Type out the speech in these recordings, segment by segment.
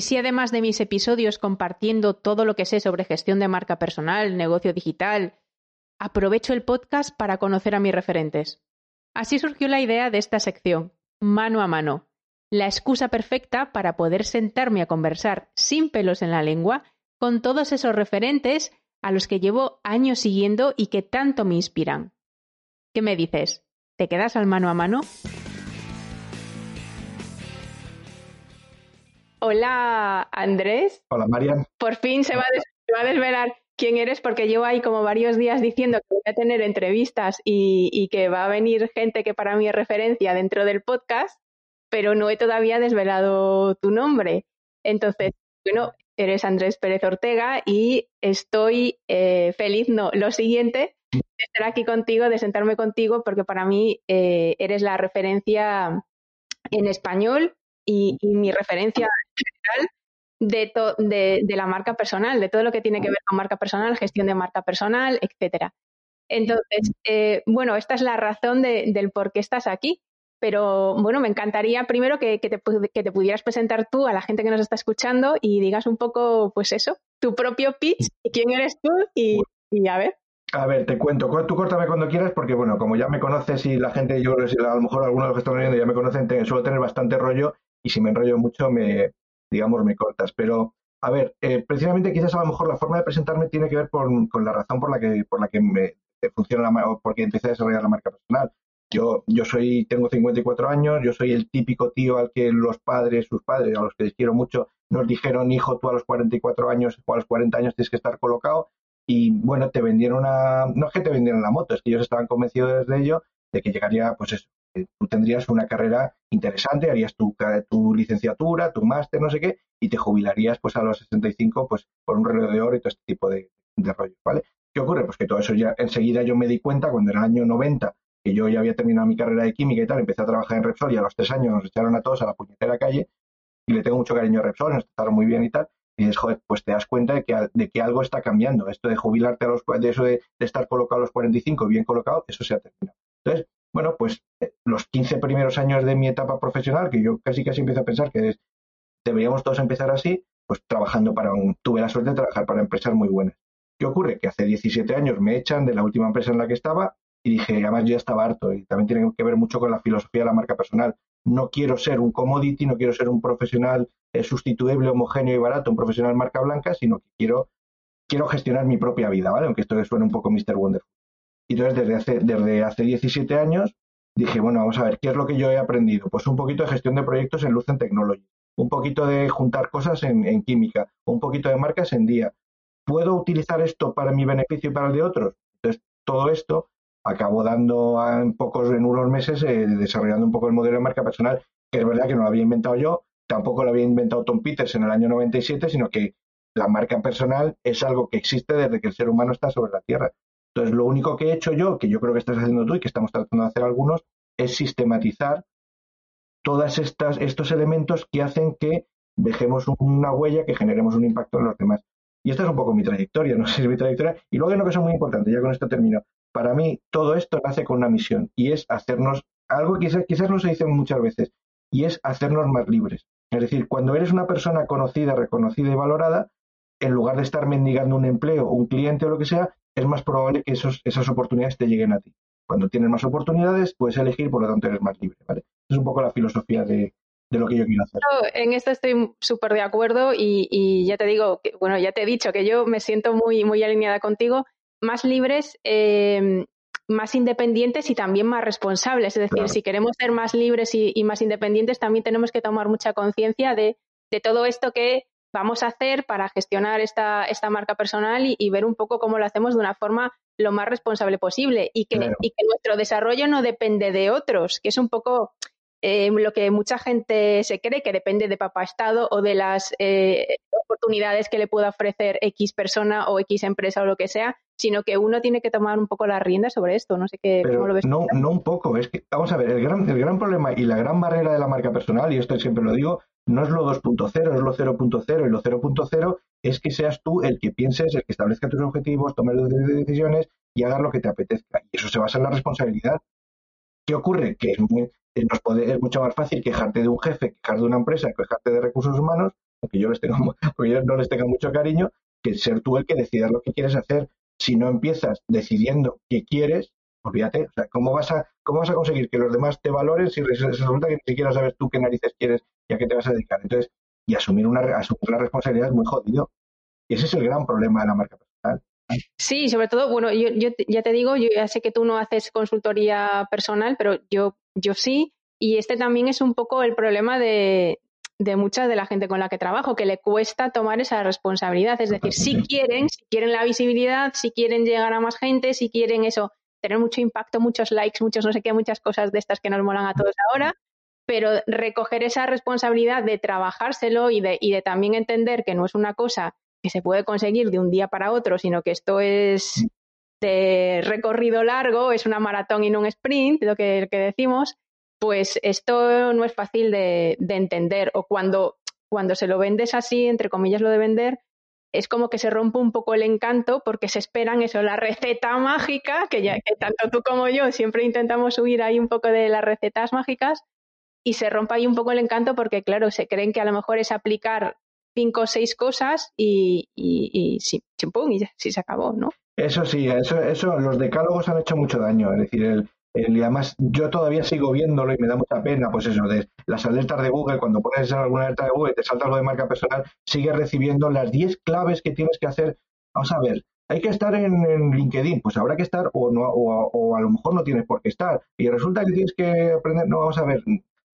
y sí además de mis episodios compartiendo todo lo que sé sobre gestión de marca personal, negocio digital, aprovecho el podcast para conocer a mis referentes. Así surgió la idea de esta sección, mano a mano, la excusa perfecta para poder sentarme a conversar sin pelos en la lengua con todos esos referentes a los que llevo años siguiendo y que tanto me inspiran. ¿Qué me dices? ¿Te quedas al mano a mano? Hola, Andrés. Hola, Marian. Por fin se va, a desvelar quién eres porque llevo ahí como varios días diciendo que voy a tener entrevistas y, que va a venir gente que para mí es referencia dentro del podcast, pero no he todavía desvelado tu nombre. Entonces, bueno, eres Andrés Pérez Ortega y estoy eh, feliz, no, lo siguiente, de estar aquí contigo, de sentarme contigo, porque para mí eh, eres la referencia en español y, mi referencia general de, de, de, la marca personal, de todo lo que tiene que ver con marca personal, gestión de marca personal, etcétera. Entonces, eh, bueno, esta es la razón del por qué estás aquí. Pero bueno, me encantaría primero que, te, que, te, pudieras presentar tú a la gente que nos está escuchando y digas un poco, pues eso, tu propio pitch, quién eres tú y, y a ver. A ver, te cuento, tú córtame cuando quieras porque, bueno, como ya me conoces y la gente, yo que a lo mejor algunos de los que están viendo ya me conocen, suelo tener bastante rollo y si me enrollo mucho, me, digamos, me cortas. Pero, a ver, eh, precisamente quizás a lo mejor la forma de presentarme tiene que ver con, la razón por la que, por la que me funciona la, porque empecé a desarrollar la marca personal. Yo, yo soy, tengo 54 años, yo soy el típico tío al que los padres, sus padres, a los que les quiero mucho, nos dijeron, hijo, tú a los 44 años o a los 40 años tienes que estar colocado. Y bueno, te vendieron una, no es que te vendieran la moto, es que ellos estaban convencidos de ello, de que llegaría, pues eso, tú tendrías una carrera interesante, harías tu, tu licenciatura, tu máster, no sé qué, y te jubilarías pues a los 65 pues por un reloj de oro y todo este tipo de, de rollos, ¿vale? ¿Qué ocurre? Pues que todo eso ya enseguida yo me di cuenta cuando era el año 90 que yo ya había terminado mi carrera de química y tal, empecé a trabajar en Repsol y a los tres años nos echaron a todos a la puñetera calle y le tengo mucho cariño a Repsol, nos trataron muy bien y tal. Y dices, joder, pues te das cuenta de que, de que algo está cambiando. Esto de jubilarte a los, de eso de, estar colocado a los 45, bien colocado, eso se ha terminado. Entonces, bueno, pues eh, los 15 primeros años de mi etapa profesional, que yo casi casi empiezo a pensar que deberíamos todos empezar así, pues trabajando para un, tuve la suerte de trabajar para empresas muy buenas. ¿Qué ocurre? Que hace 17 años me echan de la última empresa en la que estaba y dije, además yo ya estaba harto y también tiene que ver mucho con la filosofía de la marca personal. No quiero ser un commodity, no quiero ser un profesional eh, sustituible, homogéneo y barato, un profesional marca blanca, sino que quiero, quiero gestionar mi propia vida, ¿vale? Aunque esto suene un poco Mr. Wonderful. Y entonces desde hace, desde hace 17 años dije, bueno, vamos a ver, ¿qué es lo que yo he aprendido? Pues un poquito de gestión de proyectos en Lucent Technology, un poquito de juntar cosas en, en química, un poquito de marcas en día. ¿Puedo utilizar esto para mi beneficio y para el de otros? Entonces, todo esto acabó dando en pocos, en unos meses, eh, desarrollando un poco el modelo de marca personal, que es verdad que no lo había inventado yo, tampoco lo había inventado Tom Peters en el año 97, sino que la marca personal es algo que existe desde que el ser humano está sobre la Tierra. Entonces, lo único que he hecho yo, que yo creo que estás haciendo tú y que estamos tratando de hacer algunos, es sistematizar todos estos elementos que hacen que dejemos una huella, que generemos un impacto en los demás. Y esta es un poco mi trayectoria, no sé si es mi trayectoria. Y luego hay una cosa muy importante, ya con esto termino. Para mí, todo esto nace con una misión y es hacernos algo que quizás, quizás no se dice muchas veces, y es hacernos más libres. Es decir, cuando eres una persona conocida, reconocida y valorada, en lugar de estar mendigando un empleo, un cliente o lo que sea, es más probable que esos, esas oportunidades te lleguen a ti. Cuando tienes más oportunidades, puedes elegir, por lo tanto eres más libre. ¿vale? Es un poco la filosofía de, de lo que yo quiero hacer. En esto estoy súper de acuerdo y, y, ya te digo, que, bueno, ya te he dicho que yo me siento muy, muy alineada contigo, más libres, eh, más independientes y también más responsables. Es decir, si queremos ser más libres y, y, más independientes, también tenemos que tomar mucha conciencia de, de, todo esto que vamos a hacer para gestionar esta, esta marca personal y, y, ver un poco cómo lo hacemos de una forma lo más responsable posible y que, claro. y que nuestro desarrollo no depende de otros, que es un poco eh, lo que mucha gente se cree que depende de papá Estado o de las eh, oportunidades que le pueda ofrecer X persona o X empresa o lo que sea, sino que uno tiene que tomar un poco la rienda sobre esto. No sé qué, Pero cómo lo ves. No, no un poco, es que, vamos a ver, el gran, el gran problema y la gran barrera de la marca personal, y esto siempre lo digo, no es lo 2.0, es lo 0.0, y lo 0.0 es que seas tú el que pienses, el que establezca tus objetivos, tome decisiones y hagas lo que te apetezca. Y eso se basa en la responsabilidad. ¿Qué ocurre? Que es, muy, nos puede, es mucho más fácil quejarte de un jefe, quejarte de una empresa, quejarte de recursos humanos, aunque yo, les yo no les tenga mucho cariño, que ser tú el que decidas lo que quieres hacer. Si no empiezas decidiendo qué quieres, olvídate. O sea, ¿cómo vas a, cómo vas a conseguir que los demás te valoren si resulta que ni siquiera sabes tú qué narices quieres y a qué te vas a dedicar? Entonces, y asumir una, asumir la responsabilidad es muy jodido. Y ese es el gran problema de la marca personal. Sí, sobre todo, bueno, yo, yo ya te digo, yo ya sé que tú no haces consultoría personal, pero yo, yo sí. Y este también es un poco el problema de, de mucha de la gente con la que trabajo, que le cuesta tomar esa responsabilidad. Es decir, si quieren, si quieren la visibilidad, si quieren llegar a más gente, si quieren eso, tener mucho impacto, muchos likes, muchos no sé qué, muchas cosas de estas que nos molan a todos ahora, pero recoger esa responsabilidad de trabajárselo y de, y de también entender que no es una cosa que se puede conseguir de un día para otro, sino que esto es de recorrido largo, es una maratón y no un sprint, lo que, que decimos, pues esto no es fácil de, de entender. O cuando, cuando se lo vendes así, entre comillas lo de vender, es como que se rompe un poco el encanto porque se esperan eso, la receta mágica, que ya que tanto tú como yo siempre intentamos huir ahí un poco de las recetas mágicas, y se rompe ahí un poco el encanto porque, claro, se creen que a lo mejor es aplicar cinco o seis cosas y, y, y, sí, chimpum, y sí se acabó, ¿no? Eso sí, eso, eso, los decálogos han hecho mucho daño, es decir, el, y además yo todavía sigo viéndolo y me da mucha pena, pues eso, de las alertas de Google, cuando pones alguna alerta de Google te salta algo de marca personal, sigues recibiendo las 10 claves que tienes que hacer. Vamos a ver, hay que estar en, LinkedIn, pues habrá que estar o, no, o, a lo mejor no tienes por qué estar. Y resulta que tienes que aprender, no, vamos a ver,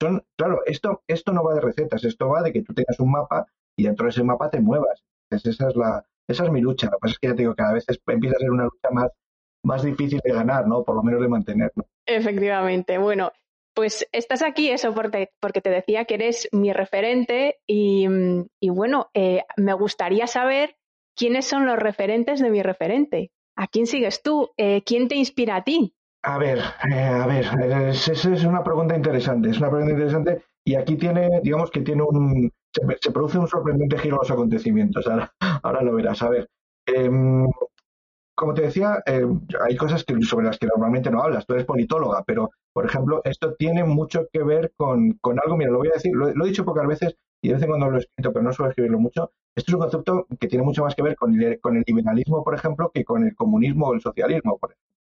son, claro, esto, esto no va de recetas, esto va de que tú tengas un mapa y dentro de ese mapa te muevas. esa, es la, esa es mi lucha. Lo que pasa es que ya te digo, cada vez empieza a ser una lucha más más difícil de ganar, ¿no? Por lo menos de mantener, Efectivamente. Bueno, pues estás aquí eso porque, porque te decía que eres mi referente y, y bueno, eh, me gustaría saber quiénes son los referentes de mi referente. ¿A quién sigues tú? Eh, ¿Quién te inspira a ti? A ver, eh, a ver, esa es, una pregunta interesante, es una pregunta interesante y aquí tiene, digamos que tiene un, se, produce un sorprendente giro a los acontecimientos, ahora, ahora lo verás, a ver. Em, como te decía, eh, hay cosas sobre las que normalmente no hablas. Tú eres politóloga, pero, por ejemplo, esto tiene mucho que ver con, con algo, mira, lo voy a decir, lo, he dicho pocas veces y de vez en cuando lo he escrito, pero no suelo escribirlo mucho. Esto es un concepto que tiene mucho más que ver con el, con el liberalismo, por ejemplo, que con el comunismo o el socialismo, por ejemplo.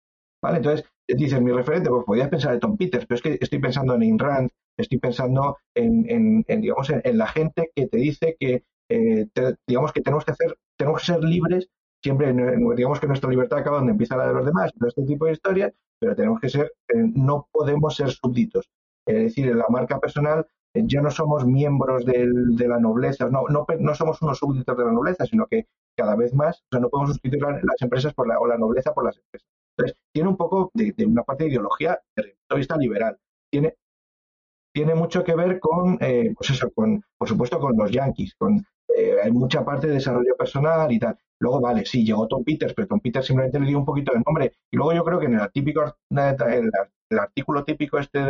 ¿Vale? Entonces, dices, mi referente, pues podías pensar en Tom Peters, pero es que estoy pensando en Ayn Rand, estoy pensando en, en, digamos, en, la gente que te dice que, eh, digamos, que tenemos que hacer, tenemos que ser libres siempre digamos que nuestra libertad acaba donde empieza la de los demás, pero este tipo de historias, pero tenemos que ser, eh, no podemos ser súbditos. Es decir, en la marca personal eh, ya no somos miembros de la nobleza, no, no, no, somos unos súbditos de la nobleza, sino que cada vez más, o sea, no podemos sustituir las empresas por la, o la nobleza por las empresas. Entonces, tiene un poco de, una parte de ideología desde el vista liberal. Tiene, tiene mucho que ver con, eh, pues eso, con, por supuesto, con los yankees, con hay mucha parte de desarrollo personal y tal. Luego, vale, sí, llegó Tom Peters, pero Tom Peters simplemente le dio un poquito de nombre. Y luego yo creo que en el típico, el, artículo típico este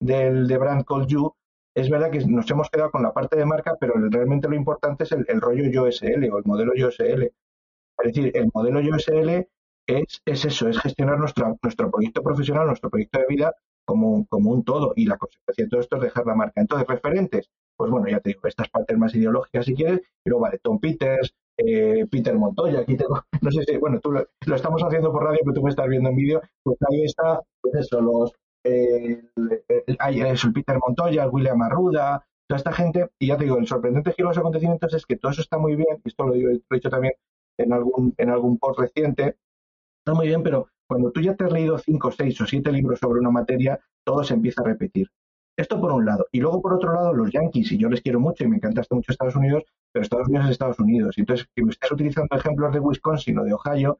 del, de Brand Call You, es verdad que nos hemos quedado con la parte de marca, pero realmente lo importante es el, rollo YoSL o el modelo YoSL. Es decir, el modelo YoSL es, es eso, es gestionar nuestro, nuestro proyecto profesional, nuestro proyecto de vida como, como un todo. Y la consecuencia de todo esto es dejar la marca. Entonces, referentes, pues bueno, ya te digo, estas partes más ideológicas si quieres, pero vale, Tom Peters, eh, Peter Montoya, aquí tengo, no sé si, bueno, tú lo, estamos haciendo por radio, pero tú me estás viendo en vídeo, pues ahí está, pues eso, los, eh, el, Peter Montoya, el William Arruda, toda esta gente, y ya te digo, el sorprendente giro de los acontecimientos es que todo eso está muy bien, y esto lo, digo, lo he dicho también en algún, en algún post reciente, está muy bien, pero cuando tú ya te has leído cinco, seis o siete libros sobre una materia, todo se empieza a repetir. Esto por un lado. Y luego por otro lado, los Yankees, y yo les quiero mucho y me encanta mucho Estados Unidos, pero Estados Unidos es Estados Unidos. Entonces, que me estés utilizando ejemplos de Wisconsin o de Ohio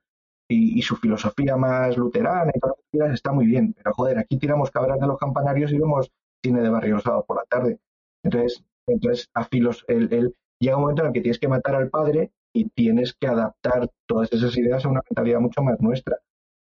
y, su filosofía más luterana y todo está muy bien. Pero joder, aquí tiramos cabras de los campanarios y vemos cine de barrio rosado por la tarde. Entonces, entonces a filos, el, llega un momento en el que tienes que matar al padre y tienes que adaptar todas esas ideas a una mentalidad mucho más nuestra.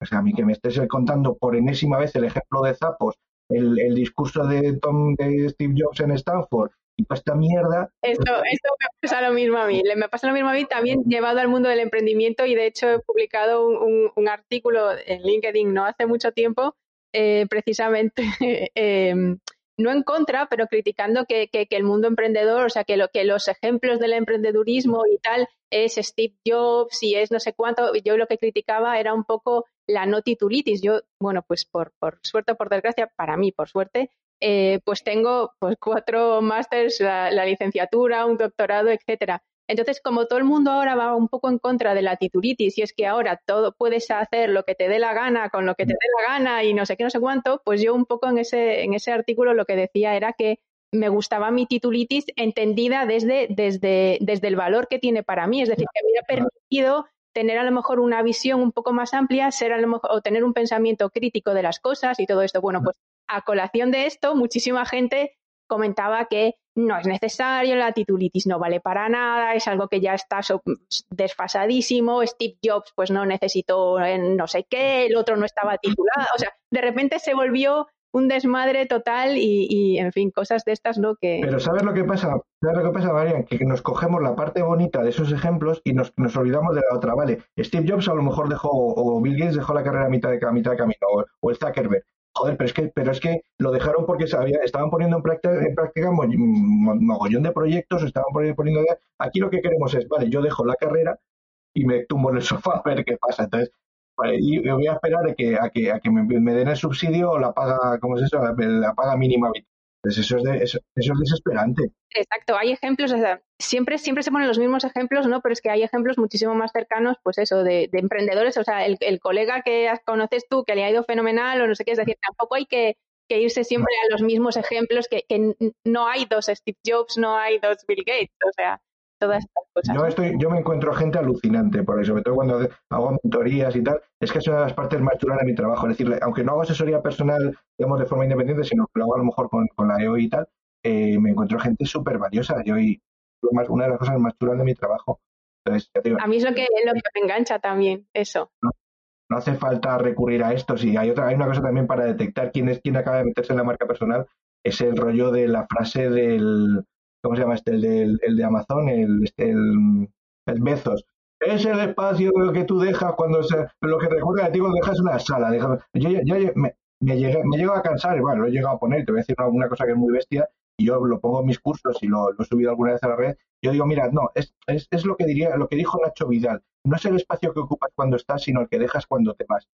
O sea, a mí que me estés contando por enésima vez el ejemplo de Zapos el, discurso de Tom de Steve Jobs en Stanford y toda esta mierda. Esto, esto me pasa lo mismo a mí. Me pasa lo mismo a mí también llevado al mundo del emprendimiento y de hecho he publicado un, artículo en LinkedIn no hace mucho tiempo eh, precisamente em, no en contra, pero criticando que, que, el mundo emprendedor, o sea, que, lo, que los ejemplos del emprendedurismo y tal es Steve Jobs y es no sé cuánto. Yo lo que criticaba era un poco la no titulitis. Yo, bueno, pues por, suerte o por desgracia, para mí, por suerte, eh, pues tengo pues cuatro másters, la, licenciatura, un doctorado, etcétera. Entonces, como todo el mundo ahora va un poco en contra de la titulitis y es que ahora todo puedes hacer lo que te dé la gana con lo que te dé la gana y no sé qué, no sé cuánto, pues yo un poco en ese, en ese artículo lo que decía era que me gustaba mi titulitis entendida desde, desde, desde el valor que tiene para mí, es decir, que me ha permitido tener a lo mejor una visión un poco más amplia, ser a lo mejor, o tener un pensamiento crítico de las cosas y todo esto. Bueno, pues a colación de esto, muchísima gente comentaba que no es necesario, la titulitis no vale para nada, es algo que ya está desfasadísimo, Steve Jobs pues no necesitó no sé qué, el otro no estaba titulado, o sea, de repente se volvió un desmadre total y, en fin, cosas de estas, ¿no? Que... Pero ¿sabes lo que pasa? ¿Sabes lo que pasa, Marian? Que nos cogemos la parte bonita de esos ejemplos y nos, olvidamos de la otra, ¿vale? Steve Jobs a lo mejor dejó, o Bill Gates dejó la carrera a mitad de, mitad de camino, o, el Zuckerberg. Joder, pero es que, pero es que lo dejaron porque sabía, estaban poniendo en práctica, en práctica mogollón de proyectos, estaban poniendo... Aquí lo que queremos es, vale, yo dejo la carrera y me tumbo en el sofá a ver qué pasa. Entonces, y voy a esperar a que, a que, a que me, den el subsidio o la paga, ¿cómo es eso? La, paga mínima Entonces eso es, eso, es desesperante. Exacto, hay ejemplos, siempre, siempre se ponen los mismos ejemplos, ¿no? Pero es que hay ejemplos muchísimo más cercanos, pues eso, de, emprendedores, o sea, el, colega que conoces tú, que le ha ido fenomenal o no sé qué, es decir, tampoco hay que, irse siempre a los mismos ejemplos, que, que no hay dos Steve Jobs, no hay dos Bill Gates, o sea, yo, estoy, yo me encuentro gente alucinante, por sobre todo cuando hago mentorías y tal, es que es una de las partes más chulas de mi trabajo. Es decir, aunque no hago asesoría personal, digamos, de forma independiente, sino que lo hago a lo mejor con, la EO y tal, eh, me encuentro gente súper valiosa. Yo y una de las cosas más chulas de mi trabajo. a mí es lo que, lo que me engancha también, eso. No, hace falta recurrir a esto. Sí, hay otra, hay una cosa también para detectar quién es quién acaba de meterse en la marca personal, es el rollo de la frase del ¿cómo se llama este? El de, el de Amazon, el, este, el, el Bezos. Es el espacio que tú dejas cuando se, lo que recuerda de ti cuando dejas una sala. yo, me, me, llegué, me llego a cansar, bueno, lo he llegado a poner, te voy a decir una, cosa que es muy bestia, y yo lo pongo en mis cursos y lo, he subido alguna vez a la red. Yo digo, mira, no, es, lo que diría, lo que dijo Nacho Vidal. No es el espacio que ocupas cuando estás, sino el que dejas cuando te vas.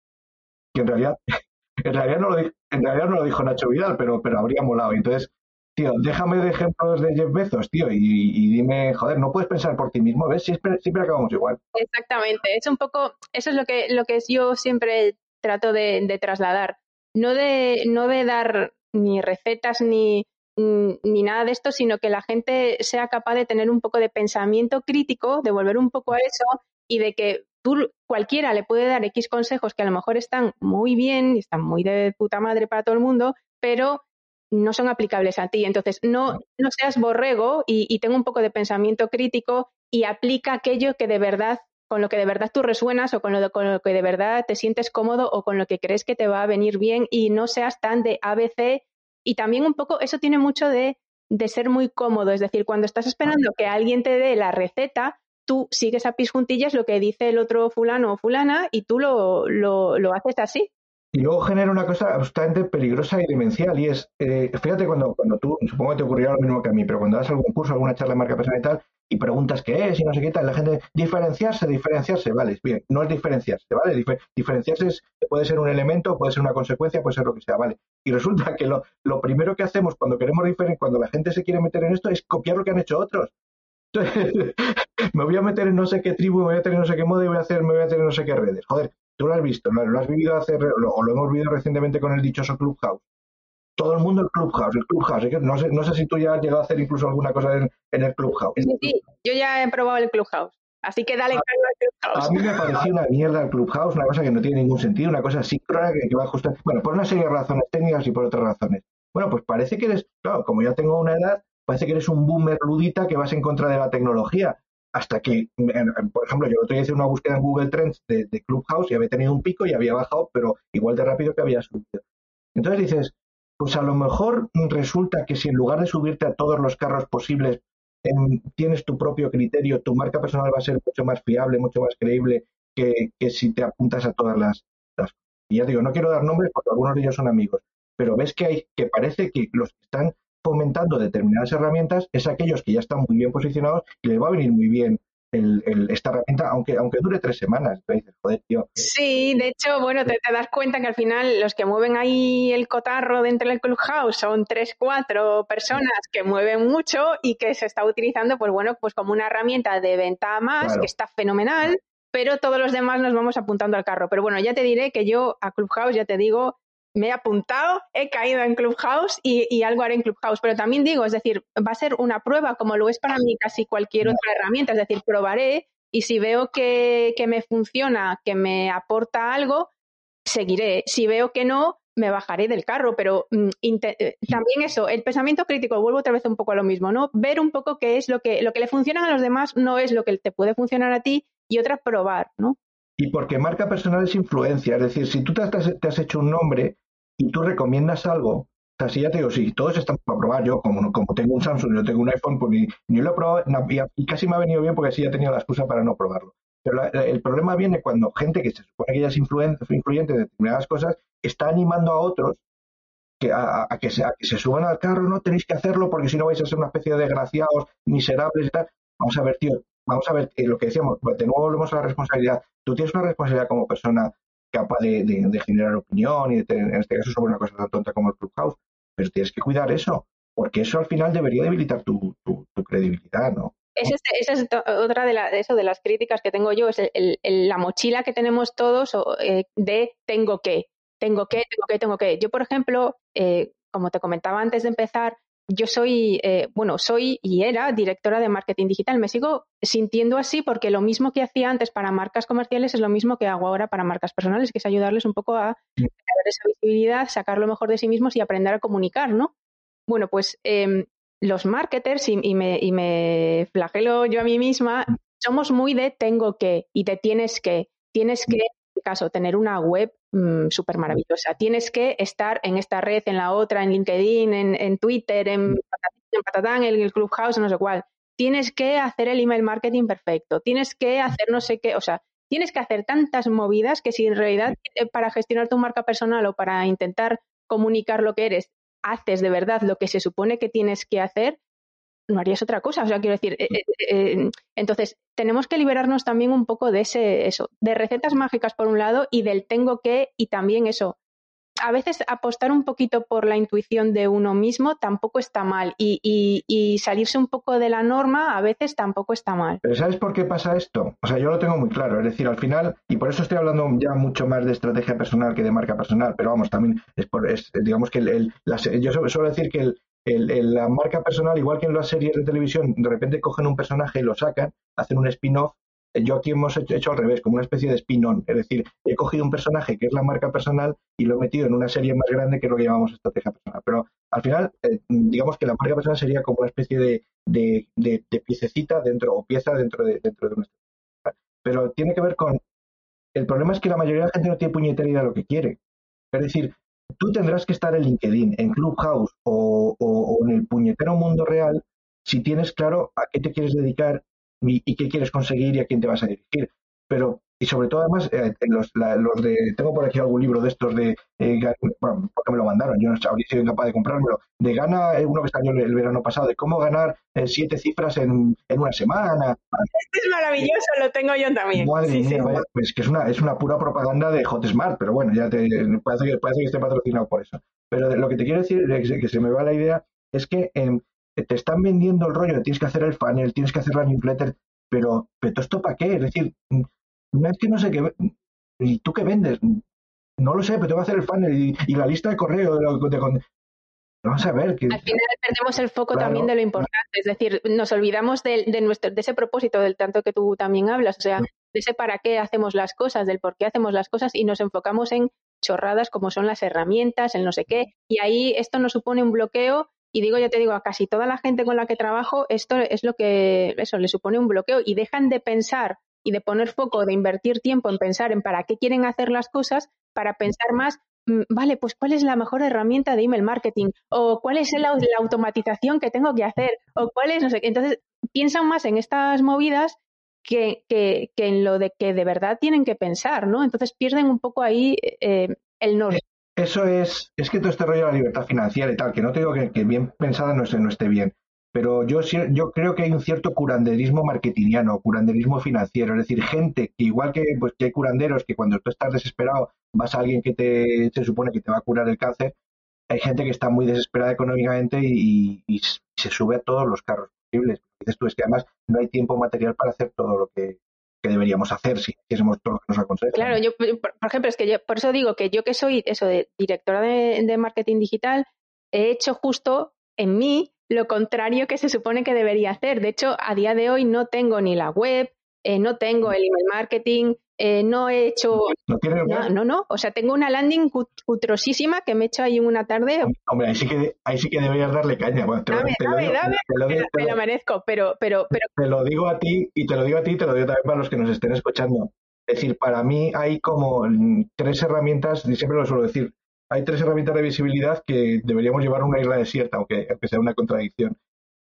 Que en realidad, en realidad no lo, en realidad no lo dijo Nacho Vidal, pero, pero habría molado. Entonces, tío, déjame de ejemplos de Jeff Bezos, tío, y, dime, joder, no puedes pensar por ti mismo, ¿ves? Siempre, acabamos igual. Exactamente, es un poco, eso es lo que, lo que yo siempre trato de, trasladar. No de, no de dar ni recetas ni, ni nada de esto, sino que la gente sea capaz de tener un poco de pensamiento crítico, de volver un poco a eso y de que tú, cualquiera le puede dar X consejos que a lo mejor están muy bien y están muy de puta madre para todo el mundo, pero no son aplicables a ti. Entonces, no, no seas borrego y, y tenga un poco de pensamiento crítico y aplica aquello que de verdad, con lo que de verdad tú resuenas o con lo, con lo que de verdad te sientes cómodo o con lo que crees que te va a venir bien y no seas tan de ABC. Y también un poco, eso tiene mucho de, de ser muy cómodo. Es decir, cuando estás esperando que alguien te dé la receta, tú sigues a pis juntillas lo que dice el otro fulano o fulana y tú lo, lo, lo haces así. Y luego genera una cosa absolutamente peligrosa y demencial. Y es, eh, fíjate, cuando, cuando tú, supongo que te ocurrirá lo mismo que a mí, pero cuando das algún curso, alguna charla de marca personal y tal, y preguntas qué es y no sé qué tal, la gente, diferenciarse, diferenciarse, vale, bien, no es diferenciarse, ¿vale? diferenciarse es, puede ser un elemento, puede ser una consecuencia, puede ser lo que sea, ¿vale? Y resulta que lo, lo primero que hacemos cuando queremos diferenciar, cuando la gente se quiere meter en esto, es copiar lo que han hecho otros. Entonces, me voy a meter en no sé qué tribu, me voy a meter en no sé qué moda y voy a hacer, me voy a meter en no sé qué redes. Joder, Tú lo has visto, lo, has vivido hace, o lo hemos vivido recientemente con el dichoso Clubhouse. Todo el mundo el Clubhouse, el Clubhouse. No sé, no sé si tú ya has llegado a hacer incluso alguna cosa en, el Clubhouse. Sí, sí, yo ya he probado el Clubhouse. Así que dale a, al Clubhouse. A mí me pareció una mierda el Clubhouse, una cosa que no tiene ningún sentido, una cosa síncrona que, que va a ajustar. Bueno, por una serie de razones técnicas y por otras razones. Bueno, pues parece que eres, claro, como ya tengo una edad, parece que eres un boomer ludita que vas en contra de la tecnología hasta que, por ejemplo, yo otro día hice una búsqueda en Google Trends de, Clubhouse y había tenido un pico y había bajado, pero igual de rápido que había subido. Entonces dices, pues a lo mejor resulta que si en lugar de subirte a todos los carros posibles, tienes tu propio criterio, tu marca personal va a ser mucho más fiable, mucho más creíble que, si te apuntas a todas las, las... Y ya digo, no quiero dar nombres porque algunos de ellos son amigos, pero ves que hay, que parece que los que están fomentando determinadas herramientas es aquellos que ya están muy bien posicionados y les va a venir muy bien esta herramienta, aunque, aunque dure tres semanas. Sí, de hecho, bueno, te, das cuenta que al final los que mueven ahí el cotarro dentro del clubhouse son tres, cuatro personas que mueven mucho y que se está utilizando, pues bueno, pues como una herramienta de venta más, que está fenomenal, pero todos los demás nos vamos apuntando al carro. Pero bueno, ya te diré que yo a Clubhouse, ya te digo, me he apuntado, he caído en Clubhouse y, algo haré en Clubhouse. Pero también digo, es decir, va a ser una prueba como lo es para mí casi cualquier otra herramienta. Es decir, probaré y si veo que, me funciona, que me aporta algo, seguiré. Si veo que no, me bajaré del carro. Pero mm, eh, también eso, el pensamiento crítico, vuelvo otra vez un poco a lo mismo, ¿no? Ver un poco qué es lo que, lo que le funciona a los demás no es lo que te puede funcionar a ti y otra probar, ¿no? Y porque marca personal es influencia, es decir, si tú te has hecho un nombre, y tú recomiendas algo, o sea, si ya te digo, si todos están para probar, yo como, como tengo un Samsung, yo tengo un iPhone, pues ni, ni lo he probado y, casi me ha venido bien porque así ya tenido la excusa para no probarlo. Pero el problema viene cuando gente que se supone que ya es influyente de determinadas cosas está animando a otros que, a, que se, que se suban al carro, no tenéis que hacerlo porque si no vais a ser una especie de desgraciados, miserables y tal. Vamos a ver, tío, vamos a ver eh, lo que decíamos, de nuevo volvemos a la responsabilidad. Tú tienes una responsabilidad como persona capaz de, generar opinión y en este caso sobre una cosa tan tonta como el Clubhouse, pero tienes que cuidar eso, porque eso al final debería debilitar tu, credibilidad, ¿no? Esa es, otra de, eso, de las críticas que tengo yo, es la mochila que tenemos todos eh, de tengo que, tengo que, tengo que, tengo que. Yo, por ejemplo, eh, como te comentaba antes de empezar, yo soy, eh, bueno, soy y era directora de marketing digital. Me sigo sintiendo así porque lo mismo que hacía antes para marcas comerciales es lo mismo que hago ahora para marcas personales, que es ayudarles un poco a tener esa visibilidad, sacar lo mejor de sí mismos y aprender a comunicar, ¿no? Bueno, pues em, los marketers, y, me, y me flagelo yo a mí misma, somos muy de tengo que y te tienes que. Tienes que, en este caso, tener una web Mm, súper maravillosa. Tienes que estar en esta red, en la otra, en LinkedIn, en, Twitter, en, mm. en Patatán, en el Clubhouse, no sé cuál. Tienes que hacer el email marketing perfecto. Tienes que hacer no sé qué, o sea, tienes que hacer tantas movidas que si en realidad eh, para gestionar tu marca personal o para intentar comunicar lo que eres, haces de verdad lo que se supone que tienes que hacer, no harías otra cosa. O sea, quiero decir, eh, eh, entonces tenemos que liberarnos también un poco de ese, eso, de recetas mágicas por un lado y del tengo que y también eso. A veces apostar un poquito por la intuición de uno mismo tampoco está mal y, y, salirse un poco de la norma a veces tampoco está mal. Pero ¿sabes por qué pasa esto? O sea, yo lo tengo muy claro. Es decir, al final, y por eso estoy hablando ya mucho más de estrategia personal que de marca personal, pero vamos, también es por, es, digamos que el, yo suelo decir que el, la marca personal, igual que en las series de televisión, de repente cogen un personaje y lo sacan, hacen un spin-off. Eh, yo aquí hemos hecho, al revés, como una especie de spin-on. Es decir, he cogido un personaje que es la marca personal y lo he metido en una serie más grande que es lo que llamamos estrategia personal. Pero al final, eh, digamos que la marca personal sería como una especie de, de, piececita dentro, o pieza dentro de, dentro de una estrategia. Pero tiene que ver con. El problema es que la mayoría de la gente no tiene puñetera idea de lo que quiere. Es decir, tú tendrás que estar en LinkedIn, en Clubhouse o, en el puñetero mundo real si tienes claro a qué te quieres dedicar y, qué quieres conseguir y a quién te vas a dirigir. Pero y sobre todo además eh, los, los, de tengo por aquí algún libro de estos de eh, bueno porque me lo mandaron yo no habría sido incapaz de comprármelo de gana eh, uno que salió el, verano pasado de cómo ganar siete cifras en, en, una semana. Este es maravilloso lo tengo yo también. Madre mía pues que es una es una pura propaganda de Hotmart pero bueno ya te parece que parece que esté patrocinado por eso. Pero lo que te quiero decir que se me va la idea es que em, te están vendiendo el rollo tienes que hacer el funnel tienes que hacer la newsletter pero, pero ¿esto para qué? Es decir, es que no sé qué. ¿Y tú qué vendes? No lo sé, pero te voy a hacer el funnel y, la lista de correo. De, Vamos a ver. Que... Al final perdemos el foco también de lo importante. Es decir, nos olvidamos de, de, nuestro, de ese propósito del tanto que tú también hablas. O sea, de ese para qué hacemos las cosas, del por qué hacemos las cosas y nos enfocamos en chorradas como son las herramientas, el no sé qué. Y ahí esto nos supone un bloqueo y digo, ya te digo, a casi toda la gente con la que trabajo, esto es lo que, eso, le supone un bloqueo y dejan de pensar y de poner foco, de invertir tiempo en pensar en para qué quieren hacer las cosas, para pensar más, mm, vale, pues cuál es la mejor herramienta de email marketing, o cuál es la, automatización que tengo que hacer, o cuál es, no sé, entonces piensan más en estas movidas que, que, en lo de que de verdad tienen que pensar, ¿no? Entonces pierden un poco ahí eh, el norte. eso es, es que todo este rollo de la libertad financiera y tal, que no te digo que, bien pensada no, no esté bien, pero yo, yo creo que hay un cierto curanderismo marketingiano, curanderismo financiero, es decir, gente que igual que, pues, que hay curanderos que cuando tú estás desesperado vas a alguien que te, se supone que te va a curar el cáncer, hay gente que está muy desesperada económicamente y, se sube a todos los carros posibles. Dices tú, es que además no hay tiempo material para hacer todo lo que, deberíamos hacer si hiciésemos todo lo que nos aconseja. Claro, yo, por, ejemplo, es que yo, por eso digo que yo que soy eso de directora de marketing digital, he hecho justo en mí lo contrario que se supone que debería hacer. De hecho, a día de hoy no tengo ni la web, eh, no tengo el email marketing, eh, no he hecho... ¿No, no, no, no, o sea, tengo una landing cutrosísima que me he hecho ahí una tarde. Hombre, ahí sí que, ahí sí que deberías darle caña. Bueno, te, dame, dame, dame, me lo merezco, pero, pero, pero... Te lo digo a ti y te lo digo a ti y te lo digo también para los que nos estén escuchando. Es decir, para mí hay como tres herramientas, y siempre lo suelo decir, hay tres herramientas de visibilidad que deberíamos llevar a una isla desierta, aunque, sea una contradicción.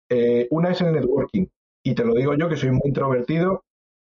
Eh, una es el networking, y te lo digo yo que soy muy introvertido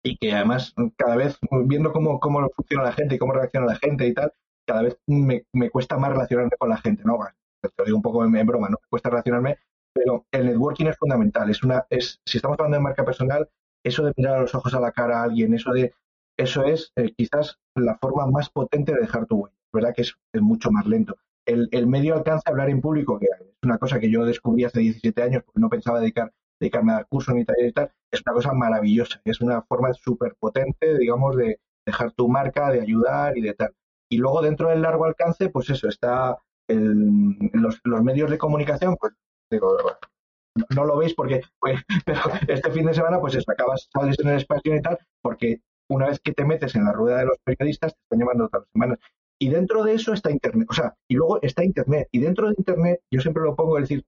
y que además cada vez viendo cómo, cómo funciona la gente y cómo reacciona la gente y tal, cada vez me, cuesta más relacionarme con la gente, ¿no? te lo digo un poco en, broma, ¿no? Me cuesta relacionarme, pero el networking es fundamental. Es una, es, si estamos hablando de marca personal, eso de mirar a los ojos a la cara a alguien, eso de, eso es eh, quizás la forma más potente de dejar tu huella verdad que es, mucho más lento. El, medio alcance a hablar en público, que es una cosa que yo descubrí hace 17 años porque no pensaba dedicar, dedicarme a curso ni tal y tal, es una cosa maravillosa, es una forma súper potente, digamos, de dejar tu marca, de ayudar y de tal. Y luego dentro del largo alcance, pues eso, está los, medios de comunicación, pues digo, no, lo veis porque, pues, pero este fin de semana, pues eso, acabas, sales en el espacio y tal, porque una vez que te metes en la rueda de los periodistas, te están llamando las semanas. Y dentro de eso está Internet. O sea, y luego está Internet. Y dentro de Internet, yo siempre lo pongo, es decir,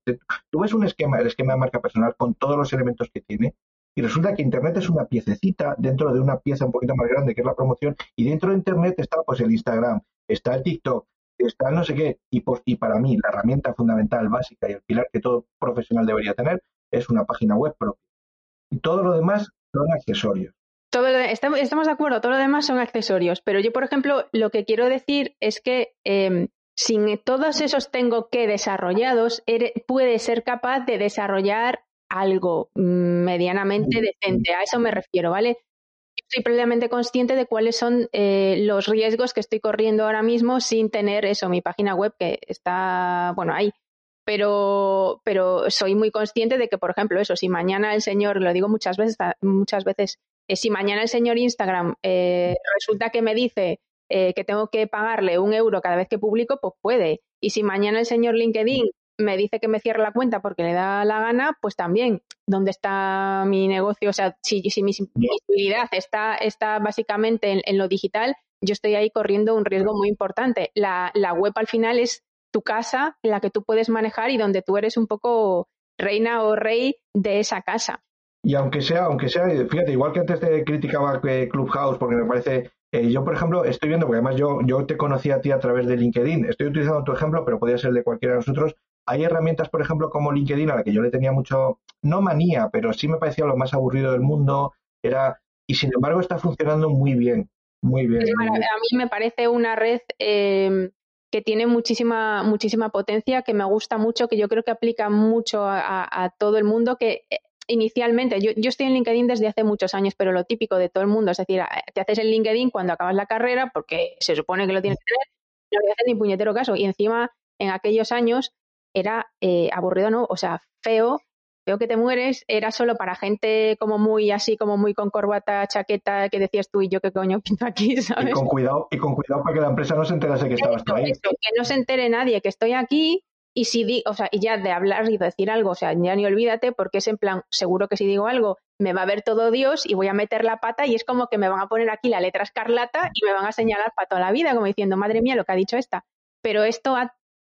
tú ves un esquema, el esquema de marca personal con todos los elementos que tiene, y resulta que Internet es una piececita dentro de una pieza un poquito más grande que es la promoción, y dentro de Internet está pues el Instagram, está el TikTok, está no sé qué, y, pues, y para mí la herramienta fundamental, básica y el pilar que todo profesional debería tener es una página web propia. Y todo lo demás son accesorios todo estamos, de acuerdo, todo lo demás son accesorios, pero yo, por ejemplo, lo que quiero decir es que eh, sin todos esos tengo que desarrollados, puede ser capaz de desarrollar algo medianamente decente. A eso me refiero, ¿vale? Estoy plenamente consciente de cuáles son eh, los riesgos que estoy corriendo ahora mismo sin tener eso, mi página web que está, bueno, ahí. Pero, pero soy muy consciente de que, por ejemplo, eso, si mañana el señor, lo digo muchas veces, muchas veces, eh, si mañana el señor Instagram eh, resulta que me dice eh, que tengo que pagarle un euro cada vez que publico, pues puede. Y si mañana el señor LinkedIn me dice que me cierre la cuenta porque le da la gana, pues también. ¿Dónde está mi negocio? O sea, si, si mi visibilidad está, está básicamente en, lo digital, yo estoy ahí corriendo un riesgo muy importante. La, la web al final es tu casa en la que tú puedes manejar y donde tú eres un poco reina o rey de esa casa. Y aunque sea, aunque sea, fíjate, igual que antes te criticaba Clubhouse, porque me parece, eh, yo por ejemplo estoy viendo, porque además yo, yo te conocí a ti a través de LinkedIn, estoy utilizando tu ejemplo, pero podría ser de cualquiera de nosotros. Hay herramientas, por ejemplo, como LinkedIn, a la que yo le tenía mucho, no manía, pero sí me parecía lo más aburrido del mundo, era, y sin embargo está funcionando muy bien, muy bien. A mí me parece una red em, que tiene muchísima, muchísima potencia, que me gusta mucho, que yo creo que aplica mucho a todo el mundo, que eh, inicialmente, yo, estoy en LinkedIn desde hace muchos años, pero lo típico de todo el mundo, es decir, te haces el LinkedIn cuando acabas la carrera, porque se supone que lo tienes que tener, no voy a hacer ni puñetero caso. Y encima, en aquellos años, era eh, aburrido, ¿no? O sea, feo, feo que te mueres, era solo para gente como muy así, como muy con corbata, chaqueta, que decías tú y yo qué coño pinto aquí, ¿sabes? Y con cuidado, y con cuidado para que la empresa no se enterase que estabas tú ahí. que no se entere nadie que estoy aquí, y si di, o sea, y ya de hablar y decir algo, o sea, ya ni olvídate, porque es en plan, seguro que si digo algo, me va a ver todo Dios y voy a meter la pata y es como que me van a poner aquí la letra escarlata y me van a señalar para toda la vida, como diciendo, madre mía, lo que ha dicho esta. Pero esto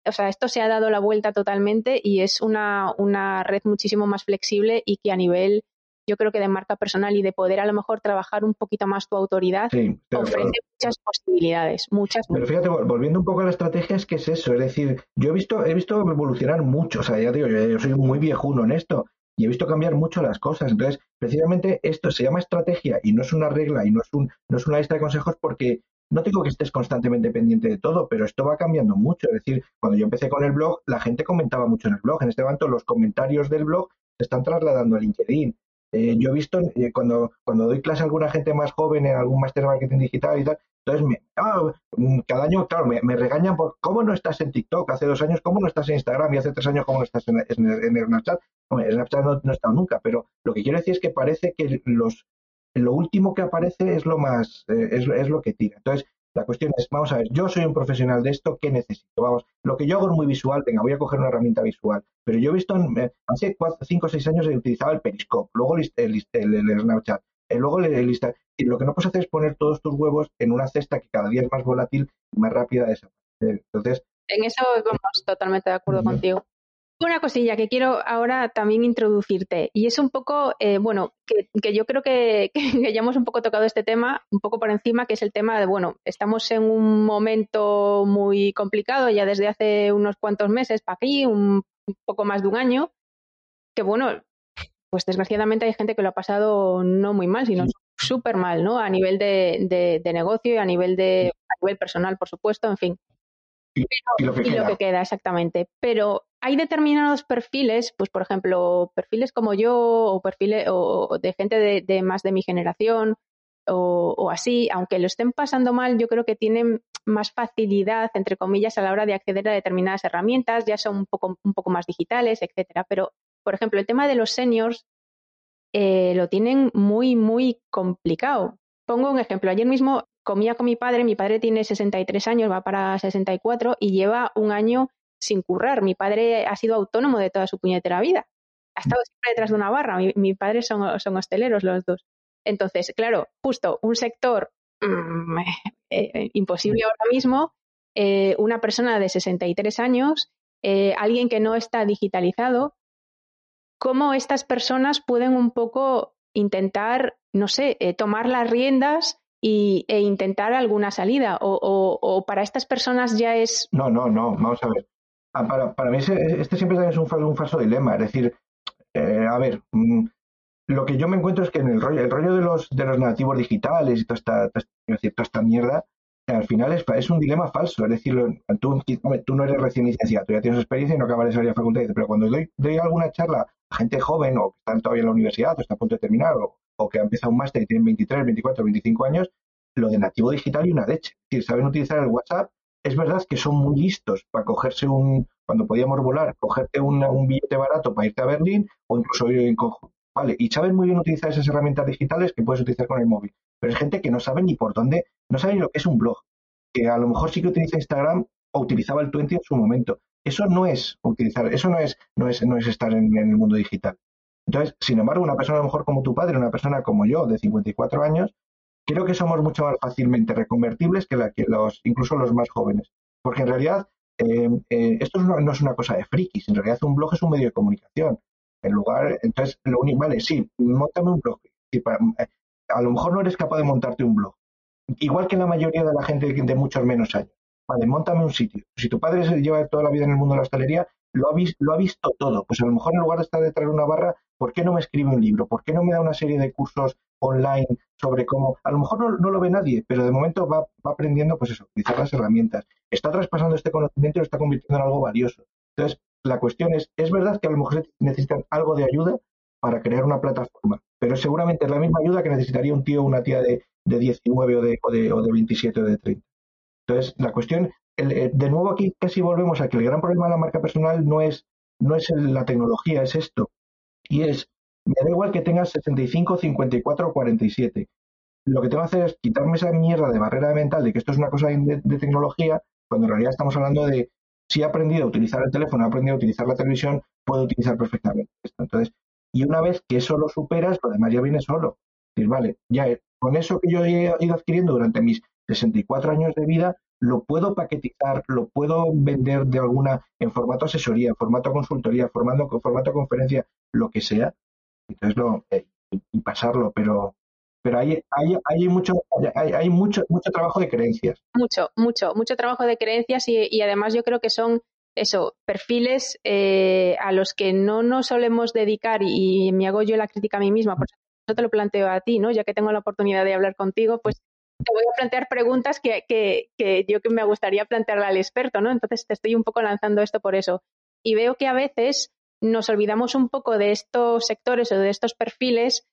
o sea, esto se ha dado la vuelta totalmente y es una, una red muchísimo más flexible y que a nivel yo creo que de marca personal y de poder a lo mejor trabajar un poquito más tu autoridad, ofrece muchas posibilidades, muchas. Pero fíjate, volviendo un poco a la estrategia, es que es eso, es decir, yo he visto, he visto evolucionar mucho, o sea, ya digo, yo, soy muy viejuno en esto, y he visto cambiar mucho las cosas. Entonces, precisamente esto se llama estrategia y no es una regla y no es, un, no es una lista de consejos porque no digo que estés constantemente pendiente de todo, pero esto va cambiando mucho. Es decir, cuando yo empecé con el blog, la gente comentaba mucho en el blog. En este momento los comentarios del blog se están trasladando a LinkedIn. Eh, yo he visto eh, cuando, cuando doy clase a alguna gente más joven en algún máster de marketing digital y tal, entonces me, ah, mm, cada año, claro, me, regañan por cómo no estás en TikTok, hace dos años cómo no estás en Instagram y hace tres años cómo no estás en, en, Snapchat. en Snapchat no, no he estado nunca, pero lo que quiero decir es que parece que los, lo último que aparece es lo más, eh, es, es, lo que tira. Entonces, la cuestión es, vamos a ver, yo soy un profesional de esto, ¿qué necesito? Vamos, lo que yo hago es muy visual, venga, voy a coger una herramienta visual. Pero yo he visto, eh, hace 5 o 6 años he utilizado el Periscope, luego el, el, Snapchat, eh, luego el, Instagram. Y lo que no puedes hacer es poner todos tus huevos en una cesta que cada día es más volátil y más rápida de esa. Entonces... En eso vamos totalmente de acuerdo contigo. Una cosilla que quiero ahora también introducirte, y es un poco, eh, bueno, que, yo creo que, que, ya hemos un poco tocado este tema, un poco por encima, que es el tema de, bueno, estamos en un momento muy complicado ya desde hace unos cuantos meses para aquí, un, poco más de un año, que bueno, pues desgraciadamente hay gente que lo ha pasado no muy mal, sino súper mal, ¿no? A nivel de, de, negocio y a nivel de a nivel personal, por supuesto, en fin. Y, lo que, y lo que queda, exactamente. Pero hay determinados perfiles, pues por ejemplo, perfiles como yo o perfiles o, de gente de, más de mi generación o, así, aunque lo estén pasando mal, yo creo que tienen más facilidad, entre comillas, a la hora de acceder a determinadas herramientas, ya son un poco, un poco más digitales, etcétera. Pero, por ejemplo, el tema de los seniors eh, lo tienen muy, muy complicado. Pongo un ejemplo. Ayer mismo comía con mi padre, mi padre tiene 63 años, va para 64 y lleva un año sin currar. Mi padre ha sido autónomo de toda su puñetera vida. Ha estado siempre detrás de una barra. Mi, padre son, son hosteleros los dos. Entonces, claro, justo un sector mm, eh, eh, imposible ahora mismo, eh, una persona de 63 años, alguien que no está digitalizado, cómo estas personas pueden un poco intentar, no sé, tomar las riendas y, e intentar alguna salida? O, o, para estas personas ya es... No, no, no, vamos a ver. Ah, para, para mí este siempre es un, un falso dilema. Es decir, eh, a ver, mm, lo que yo me encuentro es que en el rollo, el rollo de los, de los nativos digitales y toda esta, toda esta mierda, al final es, es, un dilema falso. Es decir, tú, tú no eres recién licenciado, tú ya tienes experiencia y no acabas de salir a facultad. Pero cuando doy, doy alguna charla a gente joven o que están todavía en la universidad o está a punto de terminar o, o que ha empezado un máster y tienen 23, 24, 25 años, lo de nativo digital y una leche. Decir, saben utilizar el WhatsApp es verdad que son muy listos para cogerse un, cuando podíamos volar, cogerte un billete barato para irte a Berlín o incluso ir en conjunto. Vale, y saben muy bien utilizar esas herramientas digitales que puedes utilizar con el móvil. Pero es gente que no sabe ni por dónde, no sabe ni lo que es un blog. Que a lo mejor sí que utiliza Instagram o utilizaba el 20 en su momento. Eso no es utilizar, eso no es, no es, no es estar en el mundo digital. Entonces, sin embargo, una persona a lo mejor como tu padre, una persona como yo, de 54 años, creo que somos mucho más fácilmente reconvertibles que, la, que los, incluso los más jóvenes. Porque en realidad eh, eh, esto no es una cosa de frikis, en realidad un blog es un medio de comunicación. En lugar, entonces, lo único, vale, sí, montame un blog. Eh, a lo mejor no eres capaz de montarte un blog. Igual que la mayoría de la gente de muchos menos años. Vale, montame un sitio. Si tu padre se lleva toda la vida en el mundo de la hostelería, lo ha, lo ha visto todo. Pues a lo mejor en lugar de estar detrás de una barra, ¿por qué no me escribe un libro? ¿Por qué no me da una serie de cursos online sobre cómo, a lo mejor no, lo ve nadie, pero de momento va, aprendiendo, pues eso, utilizar las herramientas. Está traspasando este conocimiento y lo está convirtiendo en algo valioso. Entonces, la cuestión es, es verdad que a lo mejor necesitan algo de ayuda para crear una plataforma, pero seguramente es la misma ayuda que necesitaría un tío o una tía de, de 19 o de, o, de, o de 27 o de 30. Entonces, la cuestión, eh, de nuevo aquí casi volvemos a que el gran problema de la marca personal no es, no es la tecnología, es esto. Y es me da igual que tengas 65, 54 o 47. Lo que tengo que hacer es quitarme esa mierda de barrera mental de que esto es una cosa de, tecnología, cuando en realidad estamos hablando de si he aprendido a utilizar el teléfono, he aprendido a utilizar la televisión, puedo utilizar perfectamente esto. Entonces, y una vez que eso lo superas, lo demás ya viene solo. Decir, vale, ya con eso que yo he ido adquiriendo durante mis 64 años de vida, lo puedo paquetizar, lo puedo vender de alguna en formato asesoría, en formato consultoría, en formato, conferencia, lo que sea, entonces lo, eh, y pasarlo, pero pero hay, hay, hay mucho hay, hay, mucho mucho trabajo de creencias. Mucho, mucho, mucho trabajo de creencias y, además yo creo que son eso, perfiles eh, a los que no nos solemos dedicar y, me hago yo la crítica a mí misma, por eso te lo planteo a ti, ¿no? Ya que tengo la oportunidad de hablar contigo, pues te voy a plantear preguntas que, yo que me gustaría plantearle al experto, ¿no? Entonces te estoy un poco lanzando esto por eso. Y veo que a veces nos olvidamos un poco de estos sectores o de estos perfiles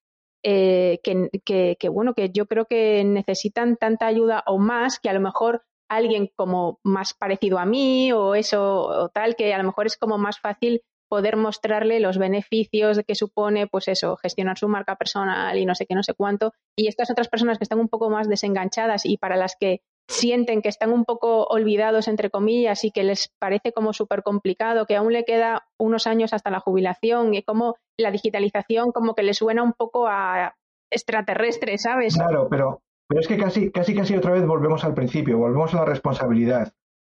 eh, que, que, bueno, que yo creo que necesitan tanta ayuda o más que a lo mejor alguien como más parecido a mí o eso o tal, que a lo mejor es como más fácil poder mostrarle los beneficios que supone, pues eso, gestionar su marca personal y no sé qué, no sé cuánto. Y estas otras personas que están un poco más desenganchadas y para las que sienten que están un poco olvidados, entre comillas, y que les parece como súper complicado, que aún le queda unos años hasta la jubilación y como la digitalización como que le suena un poco a extraterrestre, ¿sabes? Claro, pero, pero es que casi, casi, casi otra vez volvemos al principio, volvemos a la responsabilidad.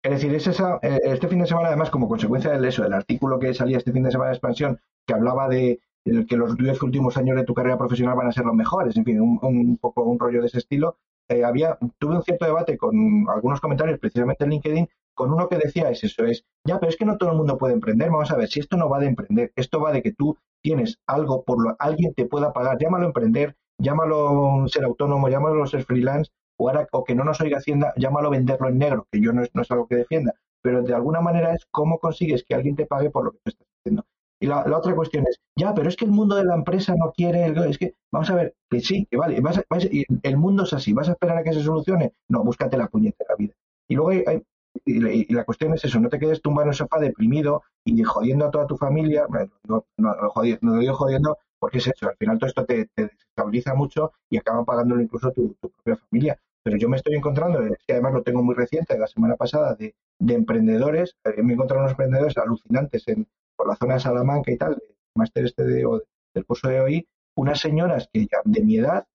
Es decir, es esa, eh, este fin de semana, además, como consecuencia de eso, del artículo que salía este fin de semana de expansión, que hablaba de que los 10 últimos años de tu carrera profesional van a ser los mejores, en fin, un, poco un rollo de ese estilo, eh, había, tuve un cierto debate con algunos comentarios, precisamente en LinkedIn, con uno que decía es eso, es, ya, pero es que no todo el mundo puede emprender, vamos a ver, si esto no va de emprender, esto va de que tú tienes algo por lo alguien te pueda pagar, llámalo emprender, llámalo ser autónomo, llámalo ser freelance, o, que no nos oiga Hacienda, llámalo venderlo en negro, que yo no es, no es algo que defienda, pero de alguna manera es cómo consigues que alguien te pague por lo que tú estás haciendo. Y la, otra cuestión es, ya, pero es que el mundo de la empresa no quiere, es que, vamos a ver, que sí, que vale, vas el mundo es así, ¿vas a esperar a que se solucione? No, búscate la puñetera vida. Y luego hay, y, la cuestión es eso, no te quedes tumbado en el sofá deprimido y jodiendo a toda tu familia, no, no, lo digo jodiendo porque es eso, al final todo esto te, desestabiliza mucho y acaban pagándolo incluso tu, propia familia. Pero yo me estoy encontrando, que además lo tengo muy reciente, la semana pasada, de, emprendedores, eh, me he encontrado unos emprendedores alucinantes en, por la zona de Salamanca y tal, el máster este de, del curso de hoy, unas señoras que ya de mi edad,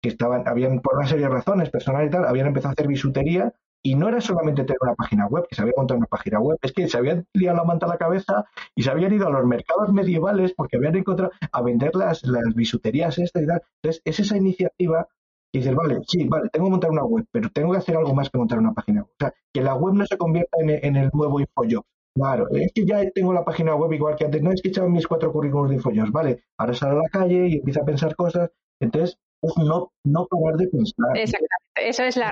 que estaban, habían por una serie de razones personales y tal, habían empezado a hacer bisutería y no era solamente tener una página web, que se había montado una página web, es que se habían liado la manta a la cabeza y se habían ido a los mercados medievales porque habían encontrado a vender las, las bisuterías estas y tal. Entonces, es esa iniciativa que dices, vale, sí, vale, tengo que montar una web, pero tengo que hacer algo más que montar una página web. O sea, que la web no se convierta en, el nuevo InfoJobs. Claro, es que ya tengo la página web igual que antes. No es que echaba mis cuatro currículums de InfoJobs, vale, ahora sale a la calle y empieza a pensar cosas. Entonces, no, no parar de pensar. Exactamente. Eso es la,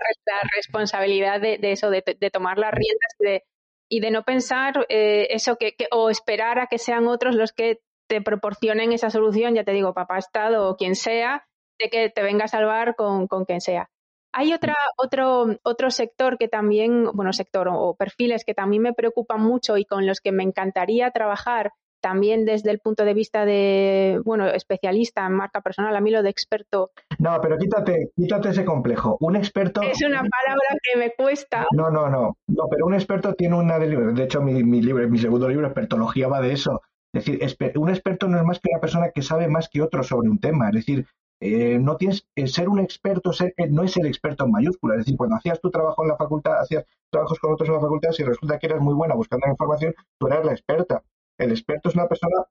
responsabilidad de, eso, de, tomar las riendas y de no pensar eh, eso que, o esperar a que sean otros los que te proporcionen esa solución, ya te digo, papá Estado o quien sea, de que te venga a salvar con, con quien sea. Hay otra, otro, otro sector que también, bueno, sector o perfiles que también me preocupan mucho y con los que me encantaría trabajar también desde el punto de vista de, bueno, especialista en marca personal, a mí lo de experto. No, pero quítate, quítate ese complejo. Un experto. Es una palabra que me cuesta. No, no, no. No, pero un experto tiene una. De hecho, mi, mi libro, mi segundo libro, Expertología, va de eso. Es decir, un experto no es más que una persona que sabe más que otro sobre un tema. Es decir, eh, no tienes eh, ser un experto, ser, eh, no es el experto en mayúscula. Es decir, cuando hacías tu trabajo en la facultad, hacías trabajos con otros en la facultad, si resulta que eras muy buena buscando la información, tú eras la experta. El experto es una persona,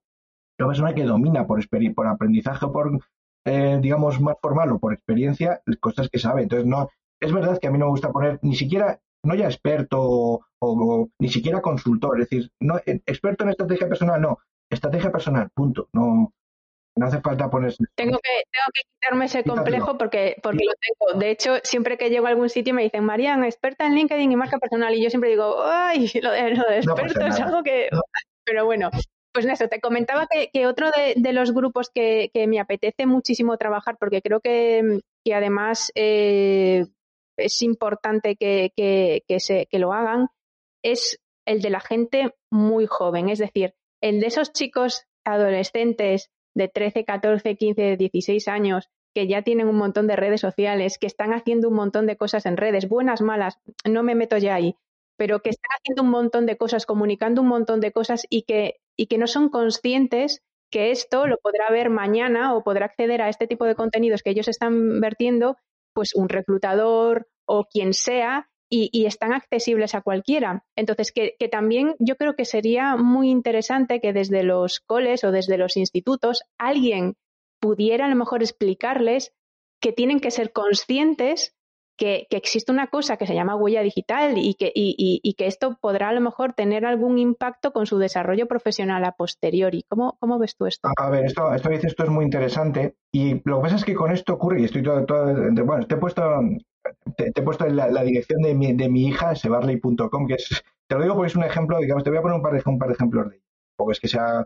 una persona que domina por, por aprendizaje o por, eh, digamos, más formal o por experiencia, cosas que sabe. Entonces, no, es verdad que a mí no me gusta poner ni siquiera, no ya experto o, ni siquiera consultor, es decir, no, experto en estrategia personal, no, estrategia personal, punto. No, no hace falta ponerse. Tengo que, tengo que quitarme ese complejo porque, porque lo tengo. De hecho, siempre que llego a algún sitio me dicen, Marian, experta en LinkedIn y marca personal. Y yo siempre digo, ay, lo de, lo de experto es algo que. Pero bueno, pues eso, te comentaba que, otro de, los grupos que, me apetece muchísimo trabajar, porque creo que, además eh, es importante que, se, que lo hagan, es el de la gente muy joven, es decir, el de esos chicos adolescentes de 13, 14, 15, 16 años que ya tienen un montón de redes sociales, que están haciendo un montón de cosas en redes, buenas, malas, no me meto ya ahí, pero que están haciendo un montón de cosas, comunicando un montón de cosas y que, y que no son conscientes que esto lo podrá ver mañana o podrá acceder a este tipo de contenidos que ellos están vertiendo, pues un reclutador o quien sea, y, están accesibles a cualquiera. Entonces, que, que, también yo creo que sería muy interesante que desde los coles o desde los institutos alguien pudiera a lo mejor explicarles que tienen que ser conscientes que, existe una cosa que se llama huella digital y que, y, que esto podrá a lo mejor tener algún impacto con su desarrollo profesional a posteriori. ¿Cómo, cómo ves tú esto? A, ver, esto, esto dices, esto es muy interesante y lo que pasa es que con esto ocurre, y estoy todo, bueno, te he puesto, te, he puesto en la, dirección de mi, de mi hija, sebarley.com, que es, te lo digo porque es un ejemplo, digamos, te voy a poner un par de, un par de ejemplos de porque es que sea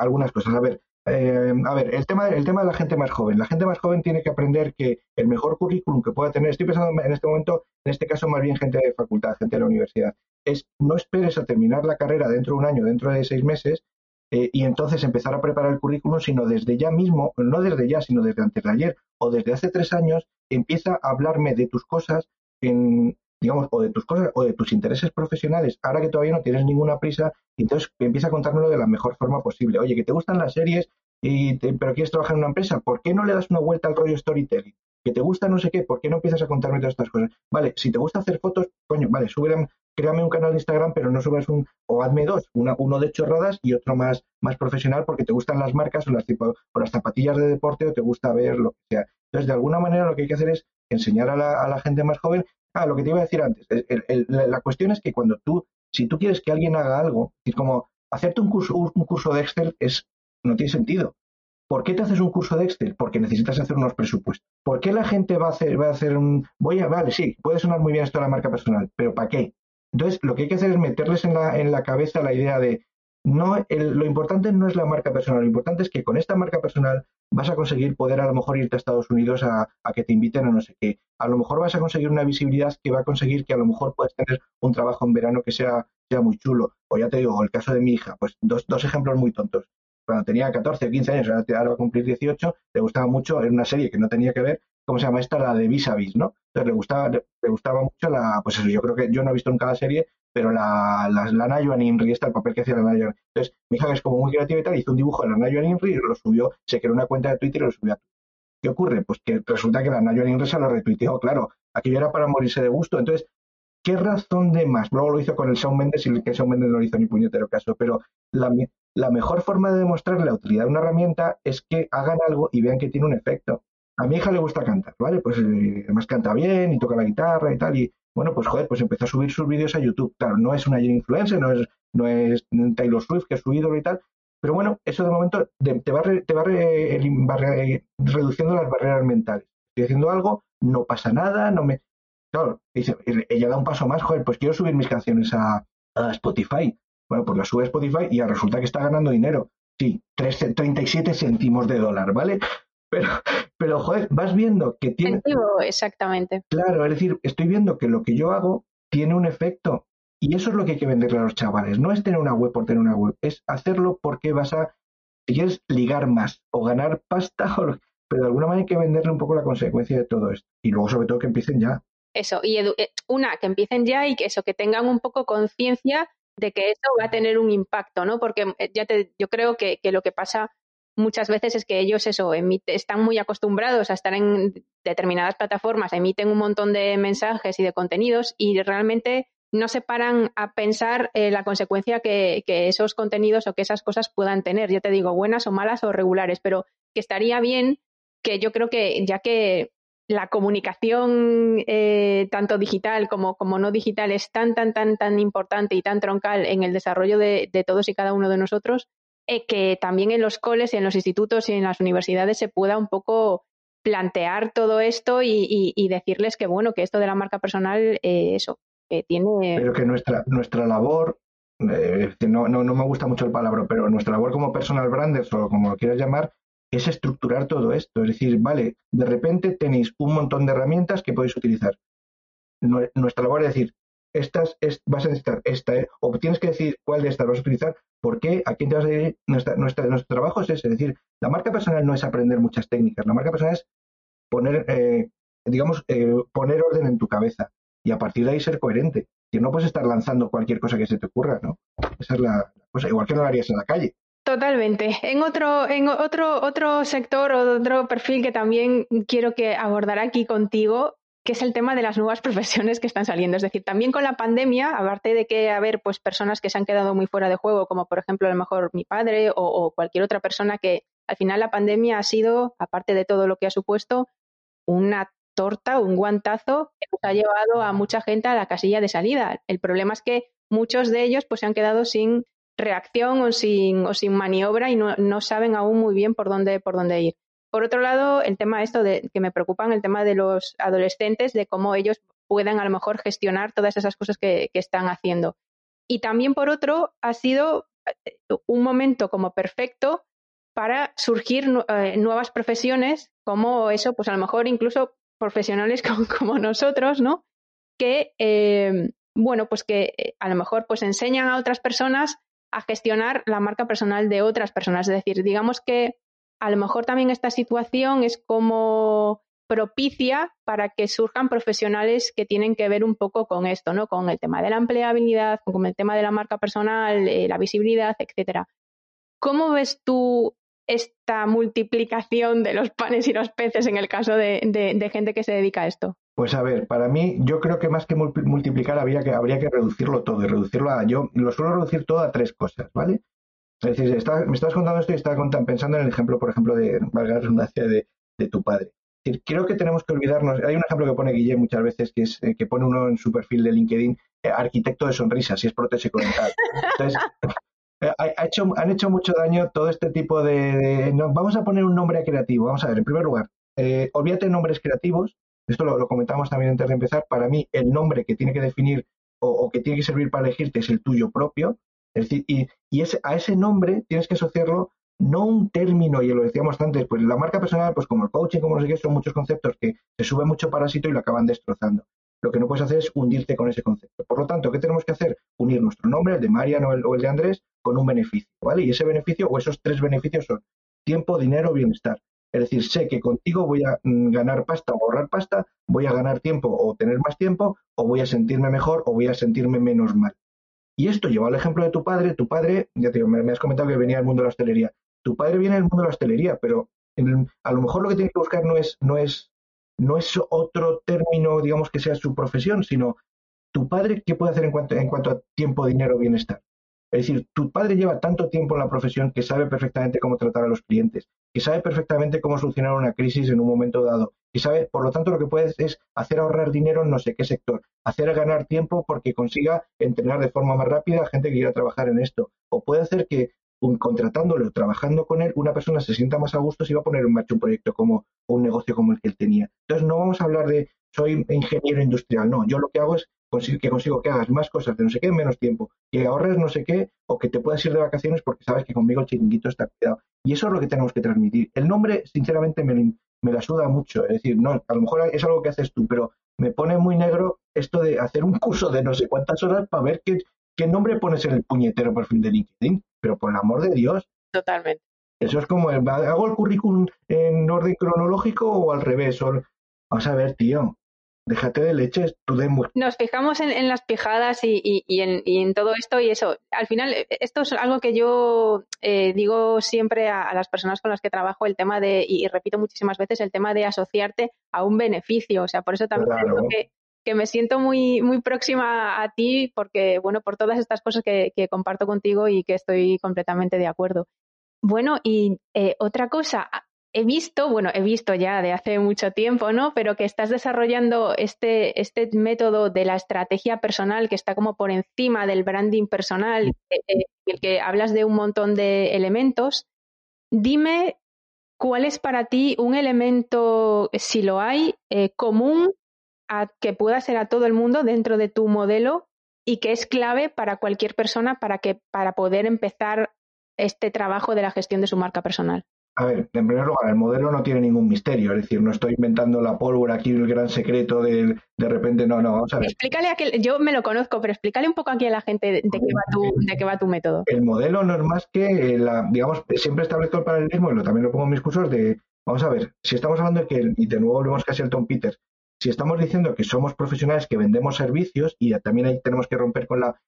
algunas cosas. A ver, eh, a ver, el tema, el tema de la gente más joven. La gente más joven tiene que aprender que el mejor currículum que pueda tener, estoy pensando en este momento, en este caso más bien gente de facultad, gente de la universidad, es no esperes a terminar la carrera dentro de un año, dentro de seis meses, eh, y entonces empezar a preparar el currículum, sino desde ya mismo, no desde ya, sino desde antes de ayer o desde hace tres años, empieza a hablarme de tus cosas en, digamos, o de tus cosas o de tus intereses profesionales, ahora que todavía no tienes ninguna prisa, entonces empieza a contármelo de la mejor forma posible. Oye, que te gustan las series, y pero quieres trabajar en una empresa, ¿por qué no le das una vuelta al rollo storytelling? Que te gusta no sé qué, ¿por qué no empiezas a contarme todas estas cosas? Vale, si te gusta hacer fotos, coño, vale, sube, créame un canal de Instagram, pero no subas un, o hazme dos, una, uno de chorradas y otro más, más profesional porque te gustan las marcas o las, tipo, o las zapatillas de deporte o te gusta ver lo que sea. Entonces, de alguna manera lo que hay que hacer es enseñar a la, a la gente más joven Ah, lo que te iba a decir antes. la, cuestión es que cuando tú, si tú quieres que alguien haga algo, es como hacerte un curso, un curso de Excel es, no tiene sentido. ¿Por qué te haces un curso de Excel? Porque necesitas hacer unos presupuestos. ¿Por qué la gente va a hacer, va a hacer un, voy a, vale, sí, puede sonar muy bien esto de la marca personal, pero ¿para qué? Entonces, lo que hay que hacer es meterles en la, en la cabeza la idea de, no, lo importante no es la marca personal, lo importante es que con esta marca personal vas a conseguir poder a lo mejor irte a Estados Unidos a, que te inviten a no sé qué. A lo mejor vas a conseguir una visibilidad que va a conseguir que a lo mejor puedas tener un trabajo en verano que sea, muy chulo. O ya te digo, el caso de mi hija, pues dos, dos ejemplos muy tontos. Cuando tenía 14 o 15 años, ahora, va a cumplir 18, le gustaba mucho, en una serie que no tenía que ver, ¿cómo se llama esta? La de Vis a Vis, ¿no? Entonces le gustaba, le, gustaba mucho la, pues eso, yo creo que yo no he visto nunca la serie, pero la, la, la Nayo Inri, está el papel que hacía la Nayo Entonces, mi hija, que es como muy creativa y tal, hizo un dibujo de la Nayo Inri y lo subió, se creó una cuenta de Twitter y lo subió a Twitter. ¿Qué ocurre? Pues que resulta que la Nayo Inri se lo retuiteó, claro, aquello era para morirse de gusto. Entonces, ¿qué razón de más? Luego lo hizo con el Shawn Mendes y el que Shawn Mendes no lo hizo ni puñetero caso, pero la, la mejor forma de demostrar la utilidad de una herramienta es que hagan algo y vean que tiene un efecto. A mi hija le gusta cantar, ¿vale? Pues eh, además canta bien y toca la guitarra y tal, y bueno, pues joder, pues empezó a subir sus vídeos a YouTube. Claro, no es una influencer, no es, no es Taylor Swift, que es su ídolo y tal, pero bueno, eso de momento te va, te va, reduciendo las barreras mentales. Estoy haciendo algo, no pasa nada, no me... Claro, dice, ella da un paso más, joder, pues quiero subir mis canciones a, Spotify. Bueno, pues la sube a Spotify y resulta que está ganando dinero. Sí, 37 céntimos de dólar, ¿vale? Pero, pero, joder, vas viendo que tiene... Exactamente. Claro, es decir, estoy viendo que lo que yo hago tiene un efecto. Y eso es lo que hay que venderle a los chavales. No es tener una web por tener una web, es hacerlo porque vas a, si quieres, ligar más o ganar pasta, pero de alguna manera hay que venderle un poco la consecuencia de todo esto. Y luego, sobre todo, que empiecen ya. Eso, y eh, una, que empiecen ya y que eso, que tengan un poco conciencia de que eso va a tener un impacto, ¿no? Porque eh, ya te, yo creo que, que lo que pasa muchas veces es que ellos eso están muy acostumbrados a estar en determinadas plataformas, emiten un montón de mensajes y de contenidos y realmente no se paran a pensar la consecuencia que, esos contenidos o que esas cosas puedan tener. Ya te digo, buenas o malas o regulares, pero que estaría bien que yo creo que ya que la comunicación eh, tanto digital como, como no digital es tan, tan, tan, tan importante y tan troncal en el desarrollo de todos y cada uno de nosotros, eh, que también en los coles y en los institutos y en las universidades se pueda un poco plantear todo esto y, decirles que bueno, que esto de la marca personal, eh, eso, que tiene... Pero que nuestra, nuestra labor, eh, no, no, no me gusta mucho el palabra, pero nuestra labor como personal branders o como lo quieras llamar, es estructurar todo esto. Es decir, vale, de repente tenéis un montón de herramientas que podéis utilizar. Nuestra labor es decir, estas es, vas a necesitar esta, ¿eh? o tienes que decir cuál de estas vas a utilizar, por qué, a quién te vas a dirigir. Nuestra, nuestra, nuestro trabajo es ese, es decir, la marca personal no es aprender muchas técnicas, la marca personal es poner, eh, digamos, eh, poner orden en tu cabeza y a partir de ahí ser coherente. Que no puedes estar lanzando cualquier cosa que se te ocurra, ¿no? Esa es la cosa, igual que no lo harías en la calle. Totalmente. En otro, en otro, otro sector o otro perfil que también quiero que abordar aquí contigo que es el tema de las nuevas profesiones que están saliendo. Es decir, también con la pandemia, aparte de que haber pues personas que se han quedado muy fuera de juego, como por ejemplo a lo mejor mi padre o, cualquier otra persona que al final la pandemia ha sido, aparte de todo lo que ha supuesto, una torta, un guantazo que nos ha llevado a mucha gente a la casilla de salida. El problema es que muchos de ellos pues se han quedado sin reacción o sin, o sin maniobra y no, no, saben aún muy bien por dónde, por dónde ir. Por otro lado, el tema esto de que me preocupan, el tema de los adolescentes, de cómo ellos puedan a lo mejor gestionar todas esas cosas que, están haciendo. Y también por otro, ha sido eh, un momento como perfecto para surgir eh, nuevas profesiones, como eso, pues a lo mejor incluso profesionales como, nosotros, ¿no? Que, eh, bueno, pues que a lo mejor pues enseñan a otras personas a gestionar la marca personal de otras personas. Es decir, digamos que a lo mejor también esta situación es como propicia para que surjan profesionales que tienen que ver un poco con esto, ¿no? Con el tema de la empleabilidad, con el tema de la marca personal, eh, la visibilidad, etcétera. ¿Cómo ves tú esta multiplicación de los panes y los peces en el caso de, gente que se dedica a esto? Pues a ver, para mí, yo creo que más que multiplicar habría que, habría que reducirlo todo y reducirlo a. Yo lo suelo reducir todo a tres cosas, ¿vale? Me estás contando esto y estaba pensando en el ejemplo, por ejemplo, de, valga la redundancia, de, tu padre creo que tenemos que olvidarnos. Hay un ejemplo que pone Guille muchas veces, que es eh, que pone uno en su perfil de LinkedIn, eh, arquitecto de sonrisas, si es prótesis dental. Entonces, eh, ha, hecho, han hecho mucho daño todo este tipo de. vamos a poner un nombre creativo. Vamos a ver, en primer lugar, olvídate de nombres creativos. Esto lo, comentamos también antes de empezar. Para mí, el nombre que tiene que definir o, que tiene que servir para elegirte es el tuyo propio. Es decir, y, ese, a ese nombre tienes que asociarlo no un término, y lo decíamos antes, pues la marca personal, pues como el coaching, como no sé qué, son muchos conceptos que se sube mucho parásito y lo acaban destrozando. Lo que no puedes hacer es hundirte con ese concepto. Por lo tanto, ¿qué tenemos que hacer? Unir nuestro nombre, el de Marian o el, de Andrés, con un beneficio, ¿vale? Y ese beneficio o esos tres beneficios son tiempo, dinero, bienestar. Es decir, sé que contigo voy a mm, ganar pasta o ahorrar pasta, voy a ganar tiempo o tener más tiempo, o voy a sentirme mejor o voy a sentirme menos mal. Y esto lleva al ejemplo de tu padre. Tu padre, ya te digo, me, has comentado que venía del mundo de la hostelería tu padre viene del mundo de la hostelería, pero a lo mejor lo que tiene que buscar no es, no es, no es otro término, digamos, que sea su profesión, sino tu padre, ¿qué puede hacer en cuanto, en cuanto a tiempo, dinero, bienestar? Es decir, tu padre lleva tanto tiempo en la profesión que sabe perfectamente cómo tratar a los clientes, que sabe perfectamente cómo solucionar una crisis en un momento dado, y sabe, por lo tanto, lo que puedes es hacer ahorrar dinero en no sé qué sector, hacer ganar tiempo porque consiga entrenar de forma más rápida a gente que quiera trabajar en esto, o puede hacer que un, contratándolo o trabajando con él, una persona se sienta más a gusto si va a poner en marcha un proyecto como un negocio como el que él tenía. Entonces no vamos a hablar de soy ingeniero industrial, no, yo lo que hago es que consigo que hagas más cosas de no sé qué en menos tiempo, que ahorres no sé qué o que te puedas ir de vacaciones porque sabes que conmigo el chiringuito está cuidado. Y eso es lo que tenemos que transmitir. El nombre, sinceramente, me, me la suda mucho. Es decir, no, a lo mejor es algo que haces tú, pero me pone muy negro esto de hacer un curso de no sé cuántas horas para ver qué, qué nombre pones en el puñetero perfil de LinkedIn pero por el amor de Dios. Totalmente. Eso es como, ¿hago el currículum en orden cronológico o al revés? vamos a ver, tío, déjate de leches, tú de... Nos fijamos en, las pijadas y, en, todo esto y eso. Al final, esto es algo que yo eh, digo siempre a, las personas con las que trabajo, el tema de, y, repito muchísimas veces, el tema de asociarte a un beneficio. O sea, por eso también creo que que me siento muy, muy próxima a ti porque, bueno, por todas estas cosas que, comparto contigo y que estoy completamente de acuerdo. Bueno, y eh, otra cosa, he visto, bueno, he visto ya de hace mucho tiempo, ¿no? Pero que estás desarrollando este, este método de la estrategia personal que está como por encima del branding personal, eh, eh, el que hablas de un montón de elementos. Dime cuál es para ti un elemento, si lo hay, común que pueda ser a todo el mundo dentro de tu modelo y que es clave para cualquier persona para que para poder empezar este trabajo de la gestión de su marca personal. A ver, en primer lugar, el modelo no tiene ningún misterio, es decir, no estoy inventando la pólvora aquí, el gran secreto de, de repente, no, no, vamos a ver. Explícale a que, yo me lo conozco, pero explícale un poco aquí a la gente de, qué, va tu, de qué va tu método. El modelo no es más que, la, digamos, siempre establezco el paralelismo y lo, también lo pongo en mis cursos de, vamos a ver, si estamos hablando de que, y de nuevo volvemos casi al Tom Peters, si estamos diciendo que somos profesionales que vendemos servicios y también ahí tenemos que romper con la,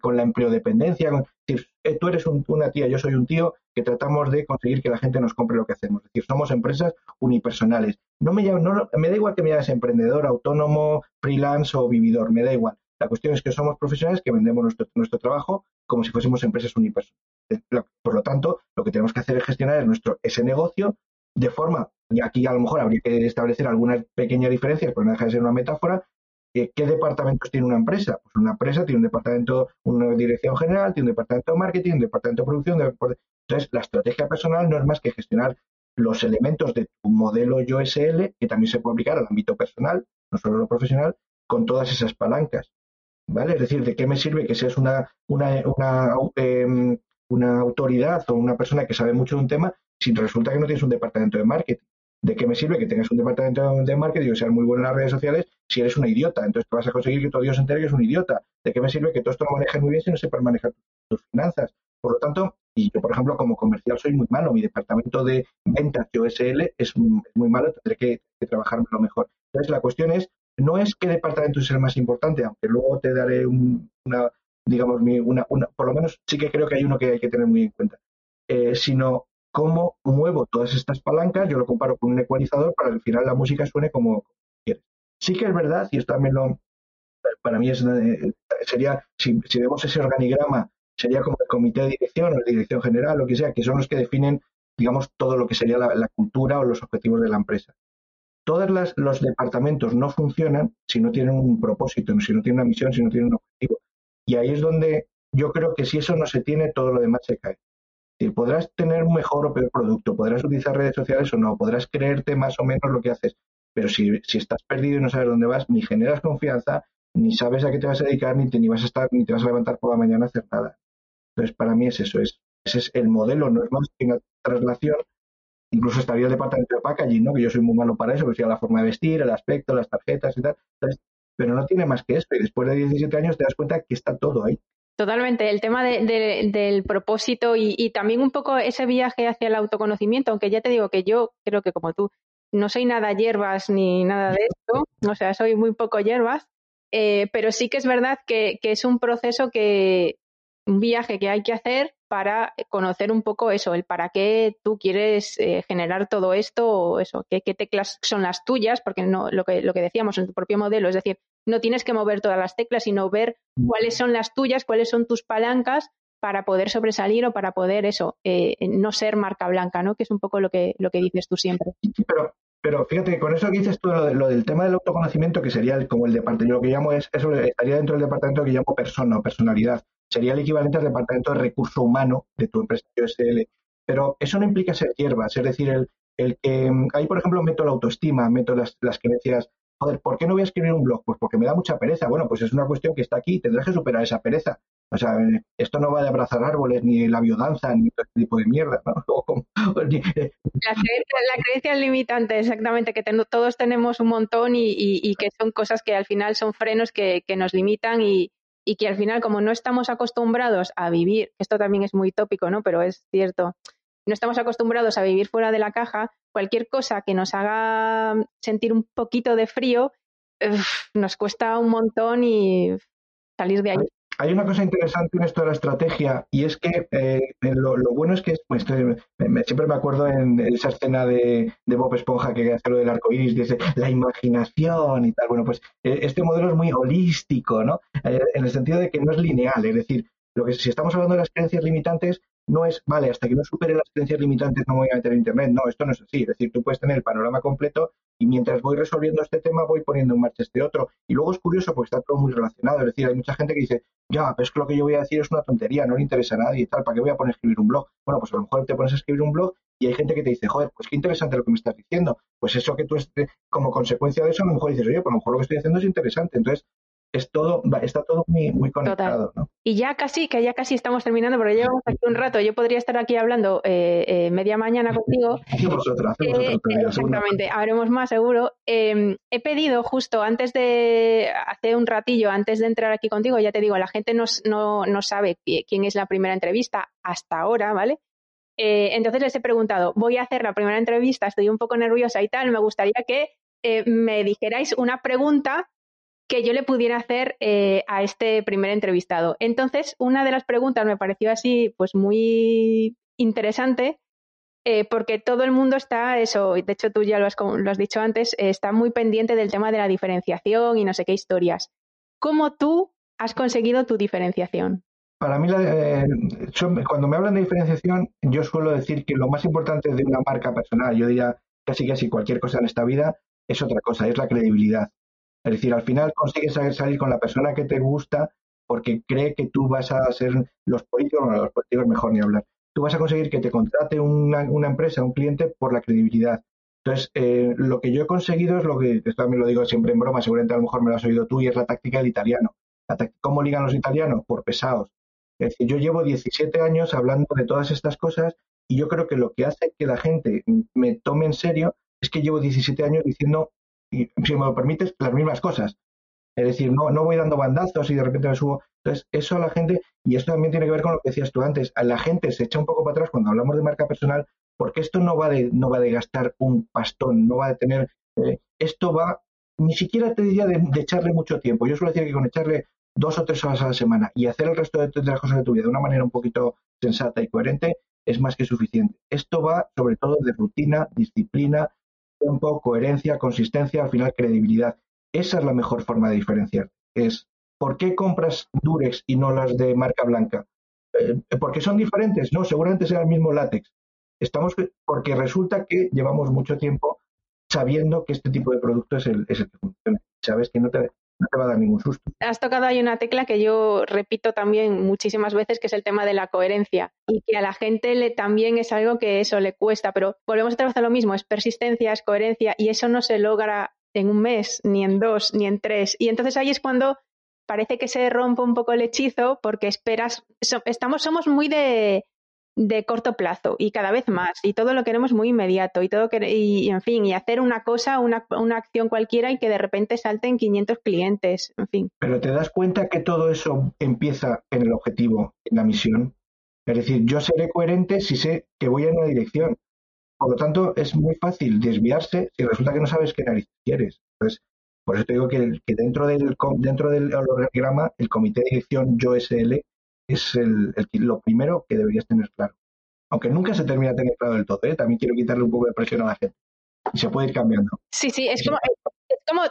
con la empleodependencia, si eh, tú eres una tía, yo soy un tío, que tratamos de conseguir que la gente nos compre lo que hacemos. Es decir, somos empresas unipersonales. No me, no, me da igual que me llames emprendedor, autónomo, freelance o vividor, me da igual. La cuestión es que somos profesionales que vendemos nuestro, trabajo como si fuésemos empresas unipersonales. Por lo tanto, lo que tenemos que hacer es gestionar nuestro, ese negocio de forma y aquí a lo mejor habría que establecer algunas pequeñas diferencias, pero no deja de ser una metáfora, ¿qué departamentos tiene una empresa? Pues una empresa tiene un departamento, una dirección general, tiene un departamento de marketing, un departamento de producción. Entonces, la estrategia personal no es más que gestionar los elementos de tu modelo YoSL, que también se puede aplicar al ámbito personal, no solo lo profesional, con todas esas palancas. ¿Vale? Es decir, ¿de qué me sirve que seas una, una, em, una autoridad o una persona que sabe mucho de un tema si resulta que no tienes un departamento de marketing? ¿De qué me sirve que tengas un departamento de marketing y seas muy bueno en las redes sociales si eres una idiota? Entonces vas a conseguir que todo Dios se entere que es un idiota. ¿De qué me sirve que todo esto lo manejes muy bien si no sepas manejar tus finanzas? Por lo tanto, y yo, por ejemplo, como comercial soy muy malo. Mi departamento de ventas de OSL es, muy malo, tendré que, que lo mejor. Entonces, la cuestión es, no es qué departamento es el más importante, aunque luego te daré una, digamos, una, una, por lo menos sí que creo que hay uno que hay que tener muy en cuenta, eh, sino cómo muevo todas estas palancas, yo lo comparo con un ecualizador para que al final la música suene como quieres. Sí que es verdad, y esto también lo, para mí es, eh, sería, si, vemos ese organigrama, sería como el comité de dirección o la dirección general, lo que sea, que son los que definen, digamos, todo lo que sería la, cultura o los objetivos de la empresa. Todos los departamentos no funcionan si no tienen un propósito, si no tienen una misión, si no tienen un objetivo. Y ahí es donde yo creo que si eso no se tiene, todo lo demás se cae podrás tener un mejor o peor producto, podrás utilizar redes sociales o no, podrás creerte más o menos lo que haces, pero si, estás perdido y no sabes dónde vas, ni generas confianza, ni sabes a qué te vas a dedicar, ni te, ni vas a estar, ni te vas a levantar por la mañana a hacer nada. Entonces, para mí es eso, es, ese es el modelo, no es más que una traslación. Incluso estaría el departamento de packaging, ¿no? que yo soy muy malo para eso, que sea la forma de vestir, el aspecto, las tarjetas y tal. pero no tiene más que eso. Y después de 17 años te das cuenta que está todo ahí. Totalmente, el tema del propósito y, también un poco ese viaje hacia el autoconocimiento, aunque ya te digo que yo creo que como tú no soy nada hierbas ni nada de esto, o sea, soy muy poco hierbas, eh, pero sí que es verdad que, es un proceso que, un viaje que hay que hacer para conocer un poco eso, el para qué tú quieres eh, generar todo esto o eso, qué, qué, teclas son las tuyas, porque no lo que, lo que decíamos en tu propio modelo, es decir, no tienes que mover todas las teclas, sino ver cuáles son las tuyas, cuáles son tus palancas para poder sobresalir o para poder eso, eh, no ser marca blanca, ¿no? Que es un poco lo que, lo que dices tú siempre. Pero, pero fíjate, con eso que dices tú, lo, del tema del autoconocimiento, que sería como el departamento, yo lo que llamo es, eso estaría dentro del departamento que llamo persona o personalidad. Sería el equivalente al departamento de recurso humano de tu empresa SL. Pero eso no implica ser hierbas, es decir, el, el que ahí, por ejemplo, meto la autoestima, meto las, las creencias joder, ¿por qué no voy a escribir un blog? Pues porque me da mucha pereza. Bueno, pues es una cuestión que está aquí, tendrás que superar esa pereza. O sea, esto no va de abrazar árboles, ni la biodanza, ni todo este tipo de mierda. Eh, la, creencia, limitante, exactamente, que todos tenemos un montón y, que son cosas que al final son frenos que, nos limitan y, y que al final, como no estamos acostumbrados a vivir, esto también es muy tópico, ¿no? Pero es cierto, no estamos acostumbrados a vivir fuera de la caja, cualquier cosa que nos haga sentir un poquito de frío nos cuesta un montón y salir de ahí. Hay una cosa interesante en esto de la estrategia y es que eh, lo, bueno es que pues, siempre me acuerdo en esa escena de, Bob Esponja que hace lo del arco iris, dice la imaginación y tal. Bueno, pues e, este modelo es muy holístico, ¿no? Eh, en el sentido de que no es lineal, es decir, lo que si estamos hablando de las creencias limitantes, no es, vale, hasta que no supere las creencias limitantes no voy a meter Internet. No, esto no es así. Es decir, tú puedes tener el panorama completo y mientras voy resolviendo este tema voy poniendo en marcha este otro. Y luego es curioso porque está todo muy relacionado. Es decir, hay mucha gente que dice, ya, pero es que lo que yo voy a decir es una tontería, no le interesa a nadie y tal, ¿para qué voy a poner a escribir un blog? Bueno, pues a lo mejor te pones a escribir un blog y hay gente que te dice, joder, pues qué interesante lo que me estás diciendo. Pues eso que tú, estés, como consecuencia de eso, a lo mejor dices, oye, pues a lo mejor lo que estoy haciendo es interesante. Entonces, es todo, está todo muy, muy conectado. ¿no? Y ya casi, que ya casi estamos terminando, pero llevamos aquí un rato. Yo podría estar aquí hablando eh, eh, media mañana contigo. Hacemos otra, hacemos eh, Exactamente, haremos más seguro. Em, he pedido justo antes de, hace un ratillo, antes de entrar aquí contigo, ya te digo, la gente no, no, no sabe quién es la primera entrevista hasta ahora, ¿vale? entonces les he preguntado, voy a hacer la primera entrevista, estoy un poco nerviosa y tal, me gustaría que me dijerais una pregunta que yo le pudiera hacer eh, a este primer entrevistado. Entonces, una de las preguntas me pareció así, pues muy interesante, eh, porque todo el mundo está, eso, de hecho tú ya lo has, lo has dicho antes, está muy pendiente del tema de la diferenciación y no sé qué historias. ¿Cómo tú has conseguido tu diferenciación? Para mí, eh, cuando me hablan de diferenciación, yo suelo decir que lo más importante de una marca personal, yo diría casi casi cualquier cosa en esta vida, es otra cosa, es la credibilidad. Es decir, al final consigues salir con la persona que te gusta porque cree que tú vas a ser los políticos, bueno, los políticos mejor ni hablar. Tú vas a conseguir que te contrate una, empresa, un cliente por la credibilidad. Entonces, eh, lo que yo he conseguido es lo que, esto también lo digo siempre en broma, seguramente a lo mejor me lo has oído tú, y es la táctica del italiano. ¿Cómo ligan los italianos? Por pesados. Es decir, yo llevo 17 años hablando de todas estas cosas y yo creo que lo que hace que la gente me tome en serio es que llevo 17 años diciendo, si me lo permites, las mismas cosas. Es decir, no, no voy dando bandazos y de repente me subo. Entonces, eso a la gente, y esto también tiene que ver con lo que decías tú antes, a la gente se echa un poco para atrás cuando hablamos de marca personal, porque esto no va de, no va de gastar un pastón, no va de tener, eh, esto va, ni siquiera te diría de, echarle mucho tiempo. Yo suelo decir que con echarle dos o tres horas a la semana y hacer el resto de, de las cosas de tu vida de una manera un poquito sensata y coherente, es más que suficiente. Esto va sobre todo de rutina, disciplina, tiempo, coherencia, consistencia, al final credibilidad. Esa es la mejor forma de diferenciar. Es, ¿por qué compras Durex y no las de marca blanca? Eh, ¿Porque son diferentes? No, seguramente sea el mismo látex. Estamos porque resulta que llevamos mucho tiempo sabiendo que este tipo de producto es el, es el que funciona. Sabes que no te, no te va a dar ningún susto. Has tocado ahí una tecla que yo repito también muchísimas veces, que es el tema de la coherencia y que a la gente le, también es algo que eso le cuesta, pero volvemos otra vez a lo mismo, es persistencia, es coherencia y eso no se logra en un mes, ni en dos, ni en tres. Y entonces ahí es cuando parece que se rompe un poco el hechizo porque esperas, estamos, somos muy de, de corto plazo y cada vez más y todo lo queremos muy inmediato y todo que, y, en fin y hacer una cosa una, una, acción cualquiera y que de repente salten 500 clientes en fin. Pero te das cuenta que todo eso empieza en el objetivo en la misión es decir yo seré coherente si sé que voy en una dirección. Por lo tanto es muy fácil desviarse si resulta que no sabes qué nariz quieres. Entonces por eso te digo que, dentro del dentro del organigrama el comité de dirección yo SL es el, lo primero que deberías tener claro. Aunque nunca se termina de tener claro del todo, ¿eh? también quiero quitarle un poco de presión a la gente. Y se puede ir cambiando. Sí, sí, es como, es, como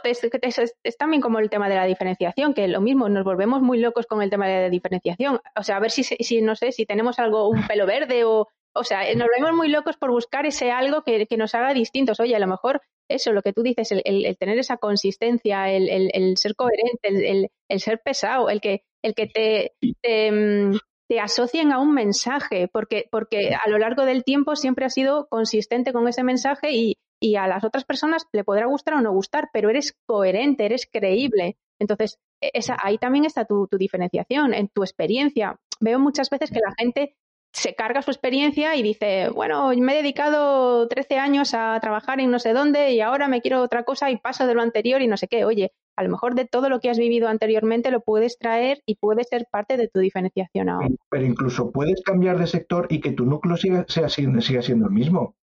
es, también como el tema de la diferenciación, que lo mismo, nos volvemos muy locos con el tema de la diferenciación. O sea, a ver si, si no sé, si tenemos algo, un pelo verde o, o sea, nos volvemos muy locos por buscar ese algo que, que, nos haga distintos. Oye, a lo mejor eso, lo que tú dices, el, el, tener esa consistencia, el, el ser coherente, el, ser pesado, el que, el que te, te, mm, te, asocien a un mensaje, porque, porque a lo largo del tiempo siempre has sido consistente con ese mensaje y, y a las otras personas le podrá gustar o no gustar, pero eres coherente, eres creíble. Entonces, e, esa, ahí también está tu, tu diferenciación, en tu experiencia. Veo muchas veces que la gente se carga su experiencia y dice, bueno, me he dedicado 13 años a trabajar en no sé dónde y ahora me quiero otra cosa y paso de lo anterior y no sé qué. Oye, a lo mejor de todo lo que has vivido anteriormente lo puedes traer y puede ser parte de tu diferenciación ahora. Pero incluso puedes cambiar de sector y que tu núcleo siga, sea, siga siendo el mismo.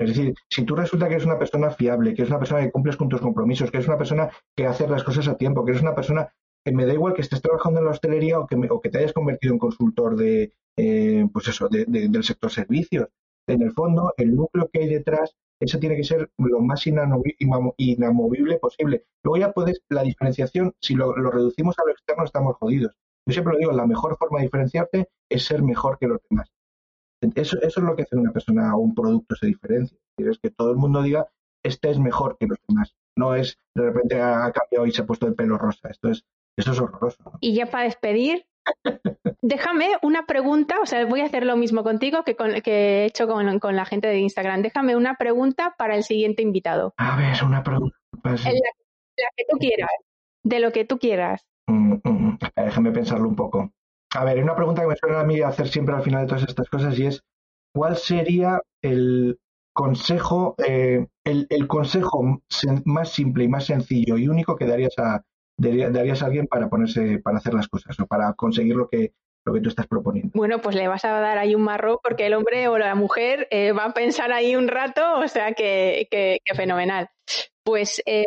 Es decir, si tú resulta que eres una persona fiable, que eres una persona que cumples con tus compromisos, que eres una persona que hace las cosas a tiempo, que eres una persona que me da igual que estés trabajando en la hostelería o que, o que te hayas convertido en consultor de, eh, pues eso, del sector servicios. En el fondo, el núcleo que hay detrás, eso tiene que ser lo más inamovible posible. Luego ya puedes, la diferenciación, si lo, reducimos a lo externo, estamos jodidos. Yo siempre lo digo, la mejor forma de diferenciarte es ser mejor que los demás. Eso, eso es lo que hace una persona o un producto se diferencia. Es que todo el mundo diga, este es mejor que los demás. No es de repente ha cambiado y se ha puesto el pelo rosa. Esto es, eso es horroroso. Y ya para despedir, Déjame una pregunta, o sea, voy a hacer lo mismo contigo que, con, que he hecho con, con, la gente de Instagram. Déjame una pregunta para el siguiente invitado. A ver, una pregunta. Pues la, que tú quieras, de lo que tú quieras. Mm, mm, mm. déjame pensarlo un poco. A ver, una pregunta que me suena a mí hacer siempre al final de todas estas cosas y es, ¿cuál sería el consejo, eh, el, el, consejo más simple y más sencillo y único que darías a, darías a alguien para ponerse, para hacer las cosas o para conseguir lo que, lo que tú estás proponiendo. Bueno, pues le vas a dar ahí un marro porque el hombre o la mujer eh, va a pensar ahí un rato, o sea que, que, fenomenal. Pues eh,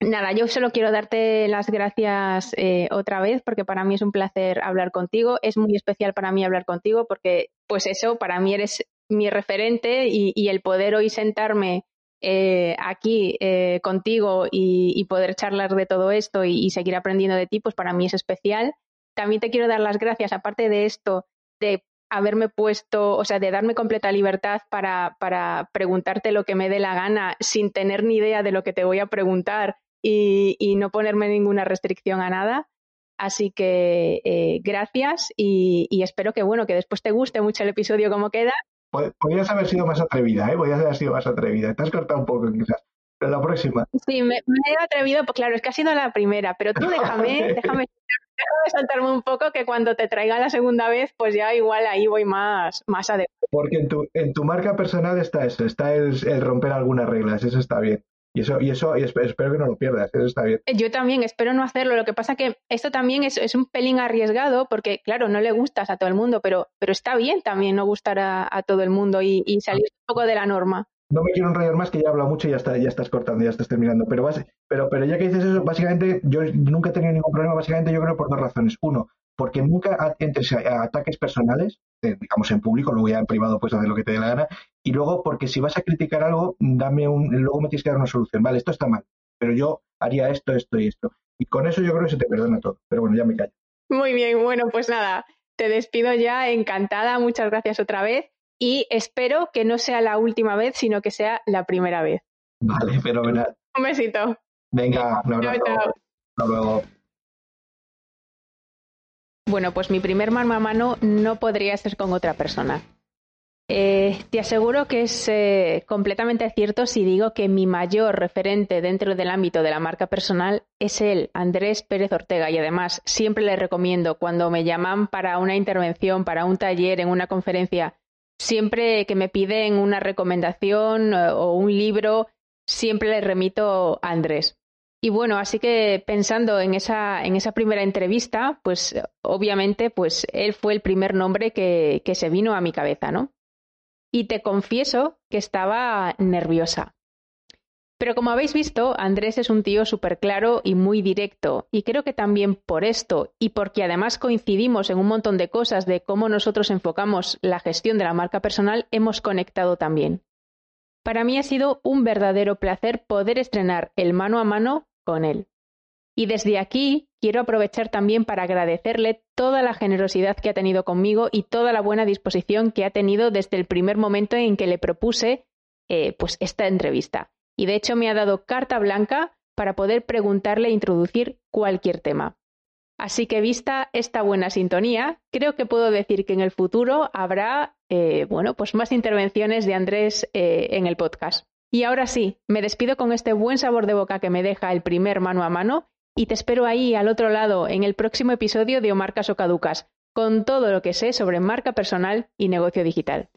nada, yo solo quiero darte las gracias eh, otra vez porque para mí es un placer hablar contigo. Es muy especial para mí hablar contigo porque, pues eso, para mí eres mi referente y, y el poder hoy sentarme eh, aquí eh, contigo y, poder charlar de todo esto y, seguir aprendiendo de ti, pues para mí es especial. También te quiero dar las gracias, aparte de esto, de haberme puesto, o sea, de darme completa libertad para, preguntarte lo que me dé la gana sin tener ni idea de lo que te voy a preguntar y, y no ponerme ninguna restricción a nada. Así que eh, gracias y, y, espero que bueno que después te guste mucho el episodio como queda. Podrías haber sido más atrevida, ¿eh? Podrías haber sido más atrevida. Te has cortado un poco quizás. Pero la próxima. Sí, me, me, he atrevido, pues claro, es que ha sido la primera, pero tú déjame, déjame déjame saltarme un poco que cuando te traiga la segunda vez, pues ya igual ahí voy más, más adecuado. Porque en tu, en tu marca personal está eso, está el, el romper algunas reglas, eso está bien. Y eso, y eso y espero que no lo pierdas, eso está bien. Yo también espero no hacerlo. Lo que pasa que esto también es, es un pelín arriesgado porque, claro, no le gustas a todo el mundo, pero, pero está bien también no gustar a, a todo el mundo y, y salir un poco de la norma no me quiero enrollar más, que ya he hablado mucho y ya, está, ya estás cortando, ya estás terminando. Pero, pero, pero ya que dices eso, básicamente yo nunca he tenido ningún problema, básicamente yo creo por dos razones. Uno, porque nunca entres a, ataques personales, eh, digamos en público, luego ya en privado puedes hacer lo que te dé la gana. Y luego, porque si vas a criticar algo, dame un, luego me tienes que dar una solución. Vale, esto está mal, pero yo haría esto, esto y esto. Y con eso yo creo que se te perdona todo. Pero bueno, ya me callo. Muy bien, bueno, pues nada, te despido ya, encantada, muchas gracias otra vez y espero que no sea la última vez, sino que sea la primera vez. Vale, fenomenal. Un besito. Venga, un abrazo. Chao, Hasta luego. Bueno, pues mi primer mano a mano no podría ser con otra persona. Eh, te aseguro que es eh, completamente cierto si digo que mi mayor referente dentro del ámbito de la marca personal es él, Andrés Pérez Ortega, y además siempre le recomiendo cuando me llaman para una intervención, para un taller, en una conferencia, siempre que me piden una recomendación eh, o un libro, siempre le remito a Andrés. Y bueno, así que pensando en esa, en esa primera entrevista, pues obviamente, pues él fue el primer nombre que, que se vino a mi cabeza, ¿no? Y te confieso que estaba nerviosa. Pero como habéis visto, Andrés es un tío súper claro y muy directo, y creo que también por esto, y porque además coincidimos en un montón de cosas de cómo nosotros enfocamos la gestión de la marca personal, hemos conectado también. Para mí ha sido un verdadero placer poder estrenar el mano a mano con él. Y desde aquí quiero aprovechar también para agradecerle toda la generosidad que ha tenido conmigo y toda la buena disposición que ha tenido desde el primer momento en que le propuse eh, pues esta entrevista y de hecho me ha dado carta blanca para poder preguntarle e introducir cualquier tema. Así que vista esta buena sintonía, creo que puedo decir que en el futuro habrá, eh, bueno, pues más intervenciones de Andrés eh, en el podcast. Y ahora sí, me despido con este buen sabor de boca que me deja el primer mano a mano y te espero ahí al otro lado en el próximo episodio de O Marcas o Caducas, con todo lo que sé sobre marca personal y negocio digital.